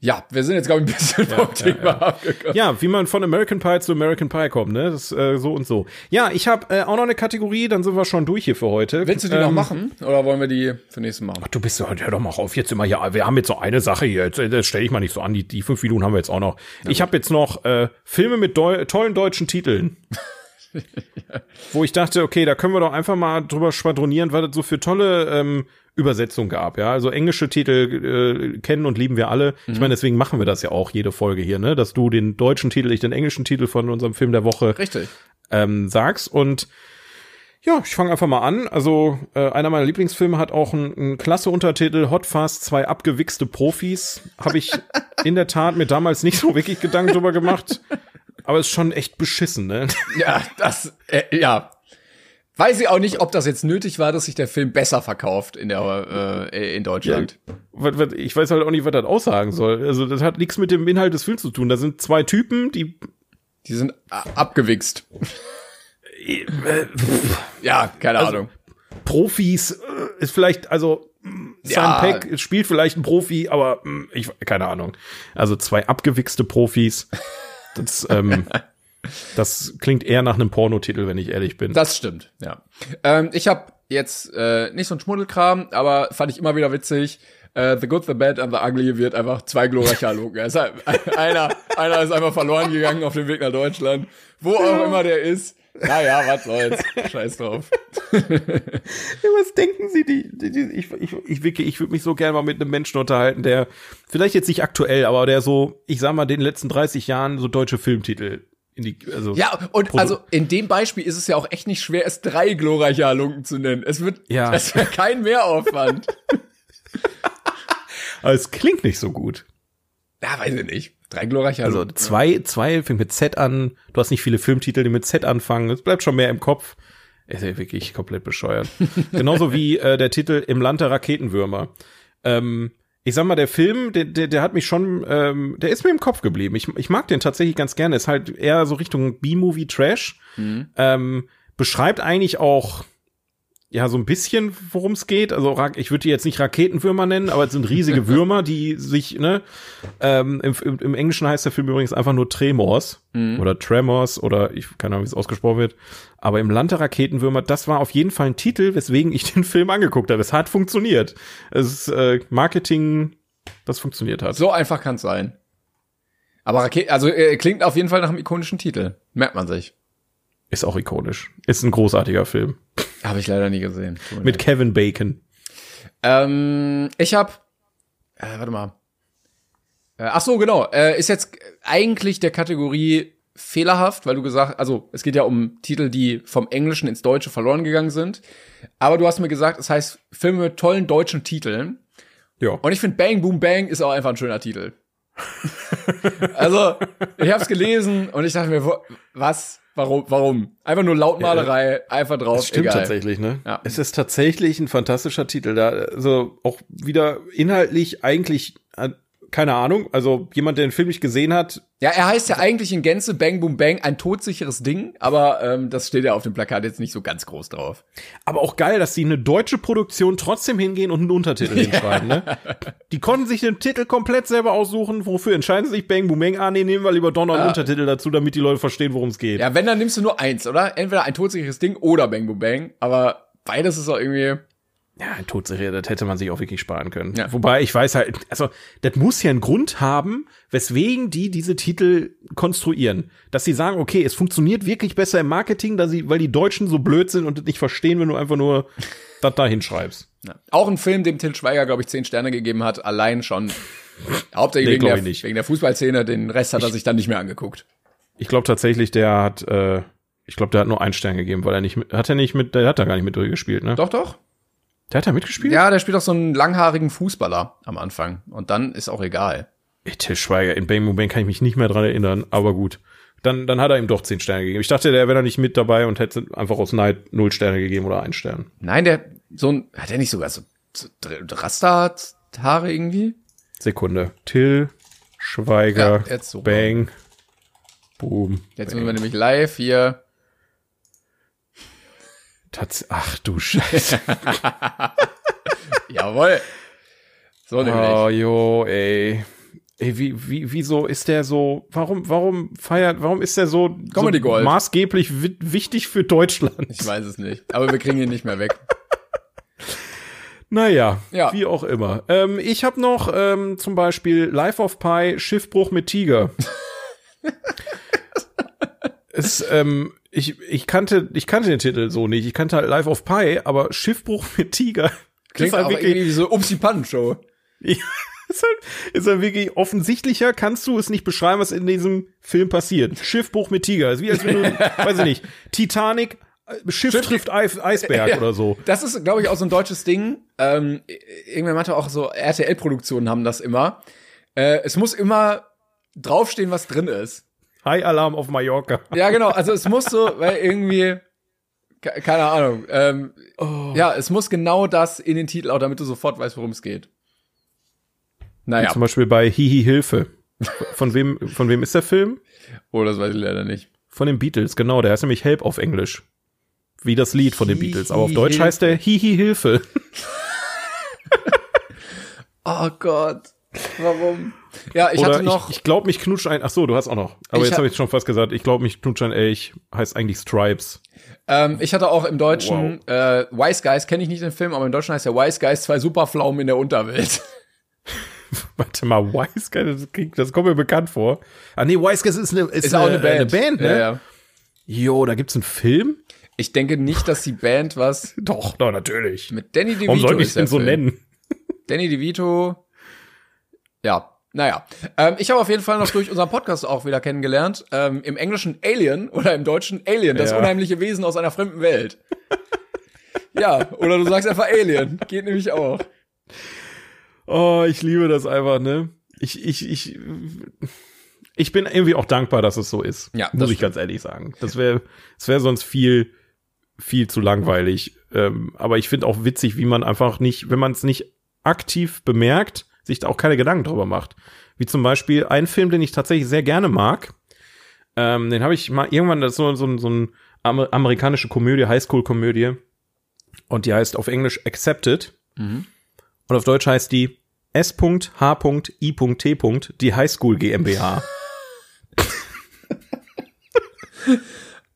S2: Ja, wir sind jetzt, glaube ich, ein bisschen vom Thema abgekommen.
S3: Ja, wie man von American Pie zu American Pie kommt, ne? Das ist äh, so und so. Ja, ich habe äh, auch noch eine Kategorie, dann sind wir schon durch hier für heute.
S2: Willst du die noch
S3: Ähm,
S2: machen? Oder wollen wir die für nächstes Mal?
S3: Du bist so, hör doch mal auf, jetzt immer, ja, wir haben jetzt so eine Sache hier, jetzt, äh, das stell ich mal nicht so an, die, die fünf Minuten haben wir jetzt auch noch. ich habe jetzt noch äh, Filme mit deu tollen deutschen Titeln. wo ich dachte, okay, da können wir doch einfach mal drüber schwadronieren, was es so für tolle ähm, Übersetzungen gab. Ja, also englische Titel äh, kennen und lieben wir alle. Ich meine, deswegen machen wir das ja auch jede Folge hier, ne, dass du den deutschen Titel, ich den englischen Titel von unserem Film der Woche
S2: Richtig.
S3: ähm, sagst und ja, ich fange einfach mal an. Also äh, einer meiner Lieblingsfilme hat auch einen, einen klasse Untertitel Hot Fast, zwei abgewichste Profis. Habe ich in der Tat mir damals nicht so wirklich Gedanken drüber gemacht. Aber ist schon echt beschissen, ne?
S2: Ja, das, äh, ja. Weiß ich auch nicht, ob das jetzt nötig war, dass sich der Film besser verkauft in der äh, in Deutschland.
S3: Was, ich weiß halt auch nicht, was das aussagen soll. Also das hat nichts mit dem Inhalt des Films zu tun. Da sind zwei Typen, die
S2: Die sind a- abgewichst.
S3: äh,
S2: Ja, keine
S3: Also,
S2: Ahnung.
S3: Profis äh, ist vielleicht, also Simon
S2: Ja.
S3: Peck spielt vielleicht ein Profi, aber mh, ich keine Ahnung. Also zwei abgewichste Profis. Das, ähm, das klingt eher nach einem Pornotitel, wenn ich ehrlich bin.
S2: Das stimmt, ja. Ähm, ich habe jetzt äh, nicht so ein Schmuddelkram, aber fand ich immer wieder witzig. Äh, the Good, the Bad and the Ugly wird einfach zwei glorreiche Halunken. Einer, einer ist einfach verloren gegangen auf dem Weg nach Deutschland. Wo auch immer der ist. Naja, was soll's. Scheiß drauf.
S3: was denken Sie, die, die, die ich, ich, ich wirklich, ich würde mich so gerne mal mit einem Menschen unterhalten, der vielleicht jetzt nicht aktuell, aber der so, ich sag mal, den letzten 30 Jahren so deutsche Filmtitel in die, also
S2: Ja, und
S3: Produ-
S2: also in dem Beispiel ist es ja auch echt nicht schwer, es drei glorreiche Halunken zu nennen. Es wird,
S3: Ja.
S2: es wäre kein Mehraufwand.
S3: aber es klingt nicht so gut.
S2: ja, weiß ich nicht. Drei glorreiche
S3: Also zwei, zwei fängt mit Z an. Du hast nicht viele Filmtitel, die mit Z anfangen. Es bleibt schon mehr im Kopf. Ist ja wirklich komplett bescheuert. Genauso wie äh, der Titel Im Land der Raketenwürmer. Ähm, ich sag mal, der Film, der, der, der hat mich schon, ähm, der ist mir im Kopf geblieben. Ich, ich mag den tatsächlich ganz gerne. Ist halt eher so Richtung B-Movie Trash. Ähm, beschreibt eigentlich auch ja so ein bisschen, worum es geht. Also ich würde die jetzt nicht Raketenwürmer nennen, aber es sind riesige Würmer, die sich, ne, ähm, im, im, im Englischen heißt der Film übrigens einfach nur Tremors oder Tremors oder ich keine Ahnung, wie es ausgesprochen wird. Aber im Land der Raketenwürmer, das war auf jeden Fall ein Titel, weswegen ich den Film angeguckt habe. Es hat funktioniert. Es ist äh, Marketing, das funktioniert hat.
S2: So einfach kann's sein. Aber Raketen, also äh, klingt auf jeden Fall nach einem ikonischen Titel. Merkt man sich.
S3: Ist auch ikonisch. Ist ein großartiger Film.
S2: Habe ich leider nie gesehen.
S3: Mit Kevin Bacon.
S2: Ähm, ich hab, äh, warte mal. Äh, ach so, genau. Äh, ist jetzt eigentlich der Kategorie fehlerhaft, weil du gesagt, also es geht ja um Titel, die vom Englischen ins Deutsche verloren gegangen sind. Aber du hast mir gesagt, es heißt Filme mit tollen deutschen Titeln.
S3: Ja.
S2: Und ich finde Bang Boom Bang ist auch einfach ein schöner Titel. also, ich hab's gelesen und ich dachte mir, was? Warum? Warum? Einfach nur Lautmalerei, einfach drauf.
S3: Das stimmt
S2: egal.
S3: tatsächlich, ne?
S2: Ja.
S3: Es ist tatsächlich ein fantastischer Titel. Da, also auch wieder inhaltlich eigentlich, äh, keine Ahnung, also jemand, der den Film nicht gesehen hat,
S2: Ja, er heißt ja eigentlich in Gänze Bang Boom Bang, ein todsicheres Ding, aber ähm, das steht ja auf dem Plakat jetzt nicht so ganz groß drauf.
S3: aber auch geil, dass die eine deutsche Produktion trotzdem hingehen und einen Untertitel hinschreiben, ne? Die konnten sich den Titel komplett selber aussuchen, wofür entscheiden sie sich Bang Boom Bang, ah nee, nehmen wir lieber Donner einen Untertitel dazu, damit die Leute verstehen, worum es geht.
S2: Ja, wenn, dann nimmst du nur eins, oder? Entweder ein todsicheres Ding oder Bang Boom Bang, aber beides ist auch irgendwie,
S3: Ja, ein Todserie, das hätte man sich auch wirklich sparen können.
S2: Ja.
S3: Wobei ich weiß halt, also das muss ja einen Grund haben, weswegen die diese Titel konstruieren. Dass sie sagen, okay, es funktioniert wirklich besser im Marketing, da sie, weil die Deutschen so blöd sind und das nicht verstehen, wenn du einfach nur das da hinschreibst.
S2: ja. auch ein Film, dem Til Schweiger, glaube ich, zehn Sterne gegeben hat, allein schon. Hauptsächlich
S3: Nee,
S2: wegen, der,
S3: ich nicht.
S2: wegen der Fußballszene, den Rest hat er sich dann nicht mehr angeguckt.
S3: Ich glaube tatsächlich, der hat, äh, ich glaube, der hat nur einen Stern gegeben, weil er nicht, mit, hat er nicht mit, der hat da gar nicht mit durchgespielt, ne?
S2: Doch, doch.
S3: Der hat da mitgespielt?
S2: Ja, der spielt doch so einen langhaarigen Fußballer am Anfang. Und dann ist auch egal.
S3: Ey, Til Schweiger, in Bang Bang kann ich mich nicht mehr dran erinnern, aber gut. Dann, dann hat er ihm doch zehn Sterne gegeben. Ich dachte, der wäre da nicht mit dabei und hätte einfach aus Neid null Sterne gegeben oder einen Stern.
S2: Nein, der, so ein, hat er nicht sogar so, so Rasta-Haare irgendwie?
S3: Sekunde. Till Schweiger,
S2: Ja, jetzt so.
S3: Bang, Boom.
S2: Jetzt sind wir nämlich live hier.
S3: Tats Ach du Scheiße.
S2: Jawohl. So nämlich.
S3: oh, jo, ey. Ey, wie, wie, wieso ist der so, warum, warum feiert, warum ist der so,
S2: Comedy
S3: so
S2: Gold.
S3: maßgeblich wi wichtig für Deutschland?
S2: Ich weiß es nicht. Aber wir kriegen ihn nicht mehr weg.
S3: Naja,
S2: Ja.
S3: wie auch immer. Ähm, ich habe noch ähm, zum Beispiel Life of Pi, Schiffbruch mit Tiger. es, ähm, ich, ich kannte, ich kannte den Titel so nicht. Ich kannte halt Life of Pi, aber Schiffbruch mit Tiger.
S2: Klingt halt wirklich irgendwie so Upsi Pan Show.
S3: Ja, ist halt, ist halt wirklich offensichtlicher kannst du es nicht beschreiben, was in diesem Film passiert. Schiffbruch mit Tiger. Ist wie als wenn du, weiß ich nicht, Titanic, äh, Schiff, Schiff trifft Eis, Eisberg ja, oder so.
S2: Das ist, glaube ich, auch so ein deutsches Ding. Ähm, irgendwann meinte auch so, RTL-Produktionen haben das immer. Äh, es muss immer draufstehen, was drin ist.
S3: High Alarm auf Mallorca.
S2: Ja, genau. Also es muss so, weil irgendwie, keine Ahnung. Ähm, oh. Ja, es muss genau das in den Titel auch, damit du sofort weißt, worum es geht.
S3: Naja. Wie zum Beispiel bei Hihi Hilfe. Von wem, von wem ist der Film?
S2: Oh, das weiß ich leider nicht.
S3: Von den Beatles, genau. Der heißt nämlich Help auf Englisch. Wie das Lied von den Beatles. Aber auf Deutsch Hilfe. heißt der Hihi Hilfe.
S2: oh Gott. Warum? Ja, ich
S3: Oder
S2: hatte noch.
S3: Ich, ich glaube, mich knutscht ein. Ach so, du hast auch noch. Aber jetzt habe ich schon fast gesagt. Ich glaube, mich knutscht ein Elch. Heißt eigentlich Stripes.
S2: Ähm, ich hatte auch im Deutschen wow. äh, Wise Guys kenne ich nicht den Film, aber im Deutschen heißt der Wise Guys zwei Superpflaumen in der Unterwelt.
S3: Warte mal, Wise Guys, das, das, kommt mir bekannt vor. Ah nee, Wise Guys ist eine ist, ist eine, auch eine Band, eine Band ne? Ja, ja. Jo, da gibt's einen Film.
S2: Ich denke nicht, dass die Band was.
S3: doch, doch natürlich.
S2: Mit Danny DeVito.
S3: Warum soll ich denn so nennen?
S2: Danny DeVito. Ja, naja, ähm, ich habe auf jeden Fall noch durch unseren Podcast auch wieder kennengelernt. Ähm, Im Englischen Alien oder im Deutschen Alien, das ja. unheimliche Wesen aus einer fremden Welt. ja, oder du sagst einfach Alien. Geht nämlich auch.
S3: Oh, ich liebe das einfach, ne? Ich, ich, ich, ich bin irgendwie auch dankbar, dass es so ist. Ja, muss ich ganz ehrlich sagen. Das wäre, es wäre sonst viel, viel zu langweilig. Ähm, aber ich finde auch witzig, wie man einfach nicht, wenn man es nicht aktiv bemerkt, sich da auch keine Gedanken drüber macht. Wie zum Beispiel ein Film, den ich tatsächlich sehr gerne mag. Ähm, den habe ich mal irgendwann, das ist so, so, so eine amerikanische Komödie, Highschool-Komödie. Und die heißt auf Englisch Accepted. Mhm. Und auf Deutsch heißt die S.H.I.T. die Highschool GmbH.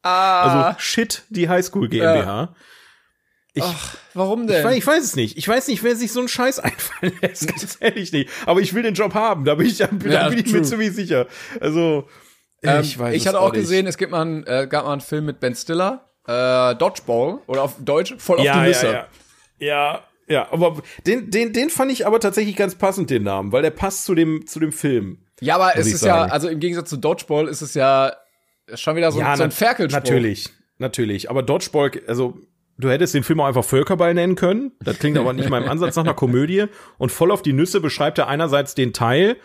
S3: ah. Also Shit, die Highschool GmbH. Ja.
S2: Ich, Ach, warum denn?
S3: Ich weiß, ich weiß, es nicht. Ich weiß nicht, wer sich so einen Scheiß einfallen lässt. Ganz ehrlich nicht. Aber ich will den Job haben. Da bin ich, da bin, ja, ich mir ziemlich sicher. Also,
S2: ähm, ich weiß Ich hatte auch gesehen, es gibt mal einen, äh, gab mal einen Film mit Ben Stiller, äh, Dodgeball oder auf Deutsch voll
S3: ja,
S2: auf die Nüsse.
S3: Ja, ja. ja, ja, aber den, den, den fand ich aber tatsächlich ganz passend, den Namen, weil der passt zu dem, zu dem Film.
S2: Ja, aber es ist sagen. ja, also im Gegensatz zu Dodgeball ist es ja schon wieder so, ja, so ein Ferkelspruch.
S3: Natürlich, natürlich. Aber Dodgeball, also Du hättest den Film auch einfach Völkerball nennen können. Das klingt aber nicht mal im Ansatz nach einer Komödie. Und voll auf die Nüsse beschreibt er einerseits den Teil,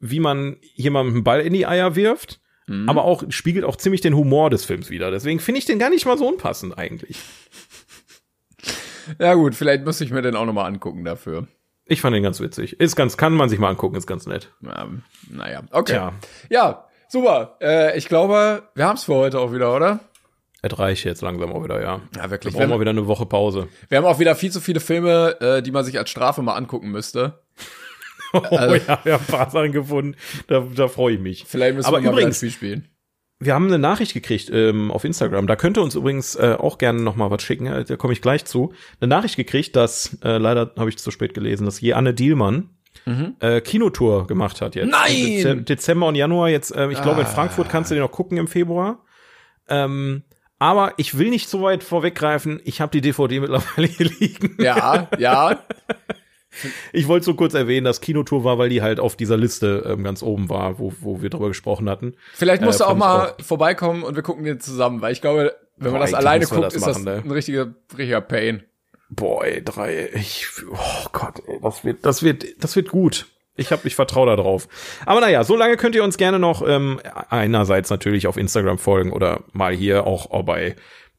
S3: wie man jemandem einen Ball in die Eier wirft, mhm. aber auch spiegelt auch ziemlich den Humor des Films wieder. Deswegen finde ich den gar nicht mal so unpassend eigentlich.
S2: Ja gut, vielleicht muss ich mir den auch noch mal angucken dafür.
S3: Ich fand den ganz witzig. Ist ganz, kann man sich mal angucken, ist ganz nett.
S2: Ähm, naja, okay. Tja. Ja, super. Äh, ich glaube, wir haben's für heute auch wieder, oder?
S3: Es reicht jetzt langsam auch wieder, ja.
S2: Ja, wirklich.
S3: Wir brauchen mal wieder eine Woche Pause.
S2: Wir haben auch wieder viel zu viele Filme, äh, die man sich als Strafe mal angucken müsste.
S3: oh also, ja, wir haben ein paar Sachen gefunden. Da, da freue ich mich.
S2: Vielleicht müssen
S3: Aber
S2: wir mal
S3: übrigens,
S2: ein Spiel spielen.
S3: Wir haben eine Nachricht gekriegt ähm, auf Instagram. Da könnt ihr uns übrigens äh, auch gerne noch mal was schicken. Da komme ich gleich zu. Eine Nachricht gekriegt, dass äh, leider habe ich zu spät gelesen, dass je Anne Dielmann mhm. äh, Kinotour gemacht hat jetzt.
S2: Nein!
S3: Dezember und Januar jetzt. Äh, ich ah. glaube in Frankfurt kannst du den noch gucken im Februar. Ähm, aber ich will nicht so weit vorweggreifen. Ich habe die DVD mittlerweile hier liegen.
S2: Ja, ja.
S3: Ich wollte so kurz erwähnen, dass Kinotour war, weil die halt auf dieser Liste ähm, ganz oben war, wo, wo wir drüber gesprochen hatten.
S2: Vielleicht musst äh, du auch mal auch vorbeikommen und wir gucken den zusammen, weil ich glaube, wenn man das alleine guckt, das ist machen, das ne? ein richtiger, richtiger Pain.
S3: Boah, ey, drei, ich, oh Gott, ey, das wird, das wird, das wird gut. Ich hab, ich vertraue da drauf. Aber naja, so lange könnt ihr uns gerne noch ähm, einerseits natürlich auf Instagram folgen oder mal hier auch, bei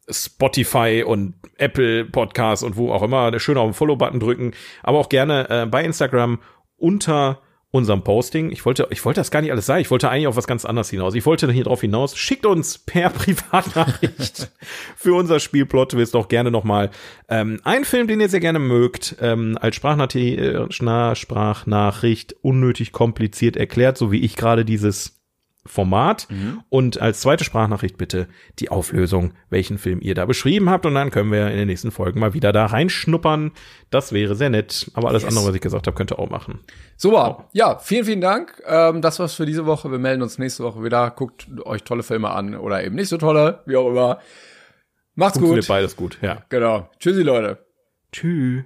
S3: Spotify und Apple Podcasts und wo auch immer, schön auf den Follow-Button drücken, aber auch gerne äh, bei Instagram unter unserem Posting. Ich wollte, ich wollte das gar nicht alles sagen. Ich wollte eigentlich auf was ganz anderes hinaus. Ich wollte hier drauf hinaus. Schickt uns per Privatnachricht für unser Spiel Plot Twist doch gerne nochmal ähm, einen Film, den ihr sehr gerne mögt, ähm, als Sprachnachricht, Sprachnachricht unnötig kompliziert erklärt, so wie ich gerade dieses Format und als zweite Sprachnachricht bitte die Auflösung, welchen Film ihr da beschrieben habt und dann können wir in den nächsten Folgen mal wieder da reinschnuppern. Das wäre sehr nett, aber alles
S2: Yes.
S3: andere, was ich gesagt habe, könnt ihr auch machen.
S2: Super. Ja, vielen, vielen Dank. Ähm, das war's für diese Woche. Wir melden uns nächste Woche wieder. Guckt euch tolle Filme an oder eben nicht so tolle, wie auch immer. Macht's gut.
S3: beides gut, ja.
S2: Genau. Tschüssi, Leute.
S3: Tschüss.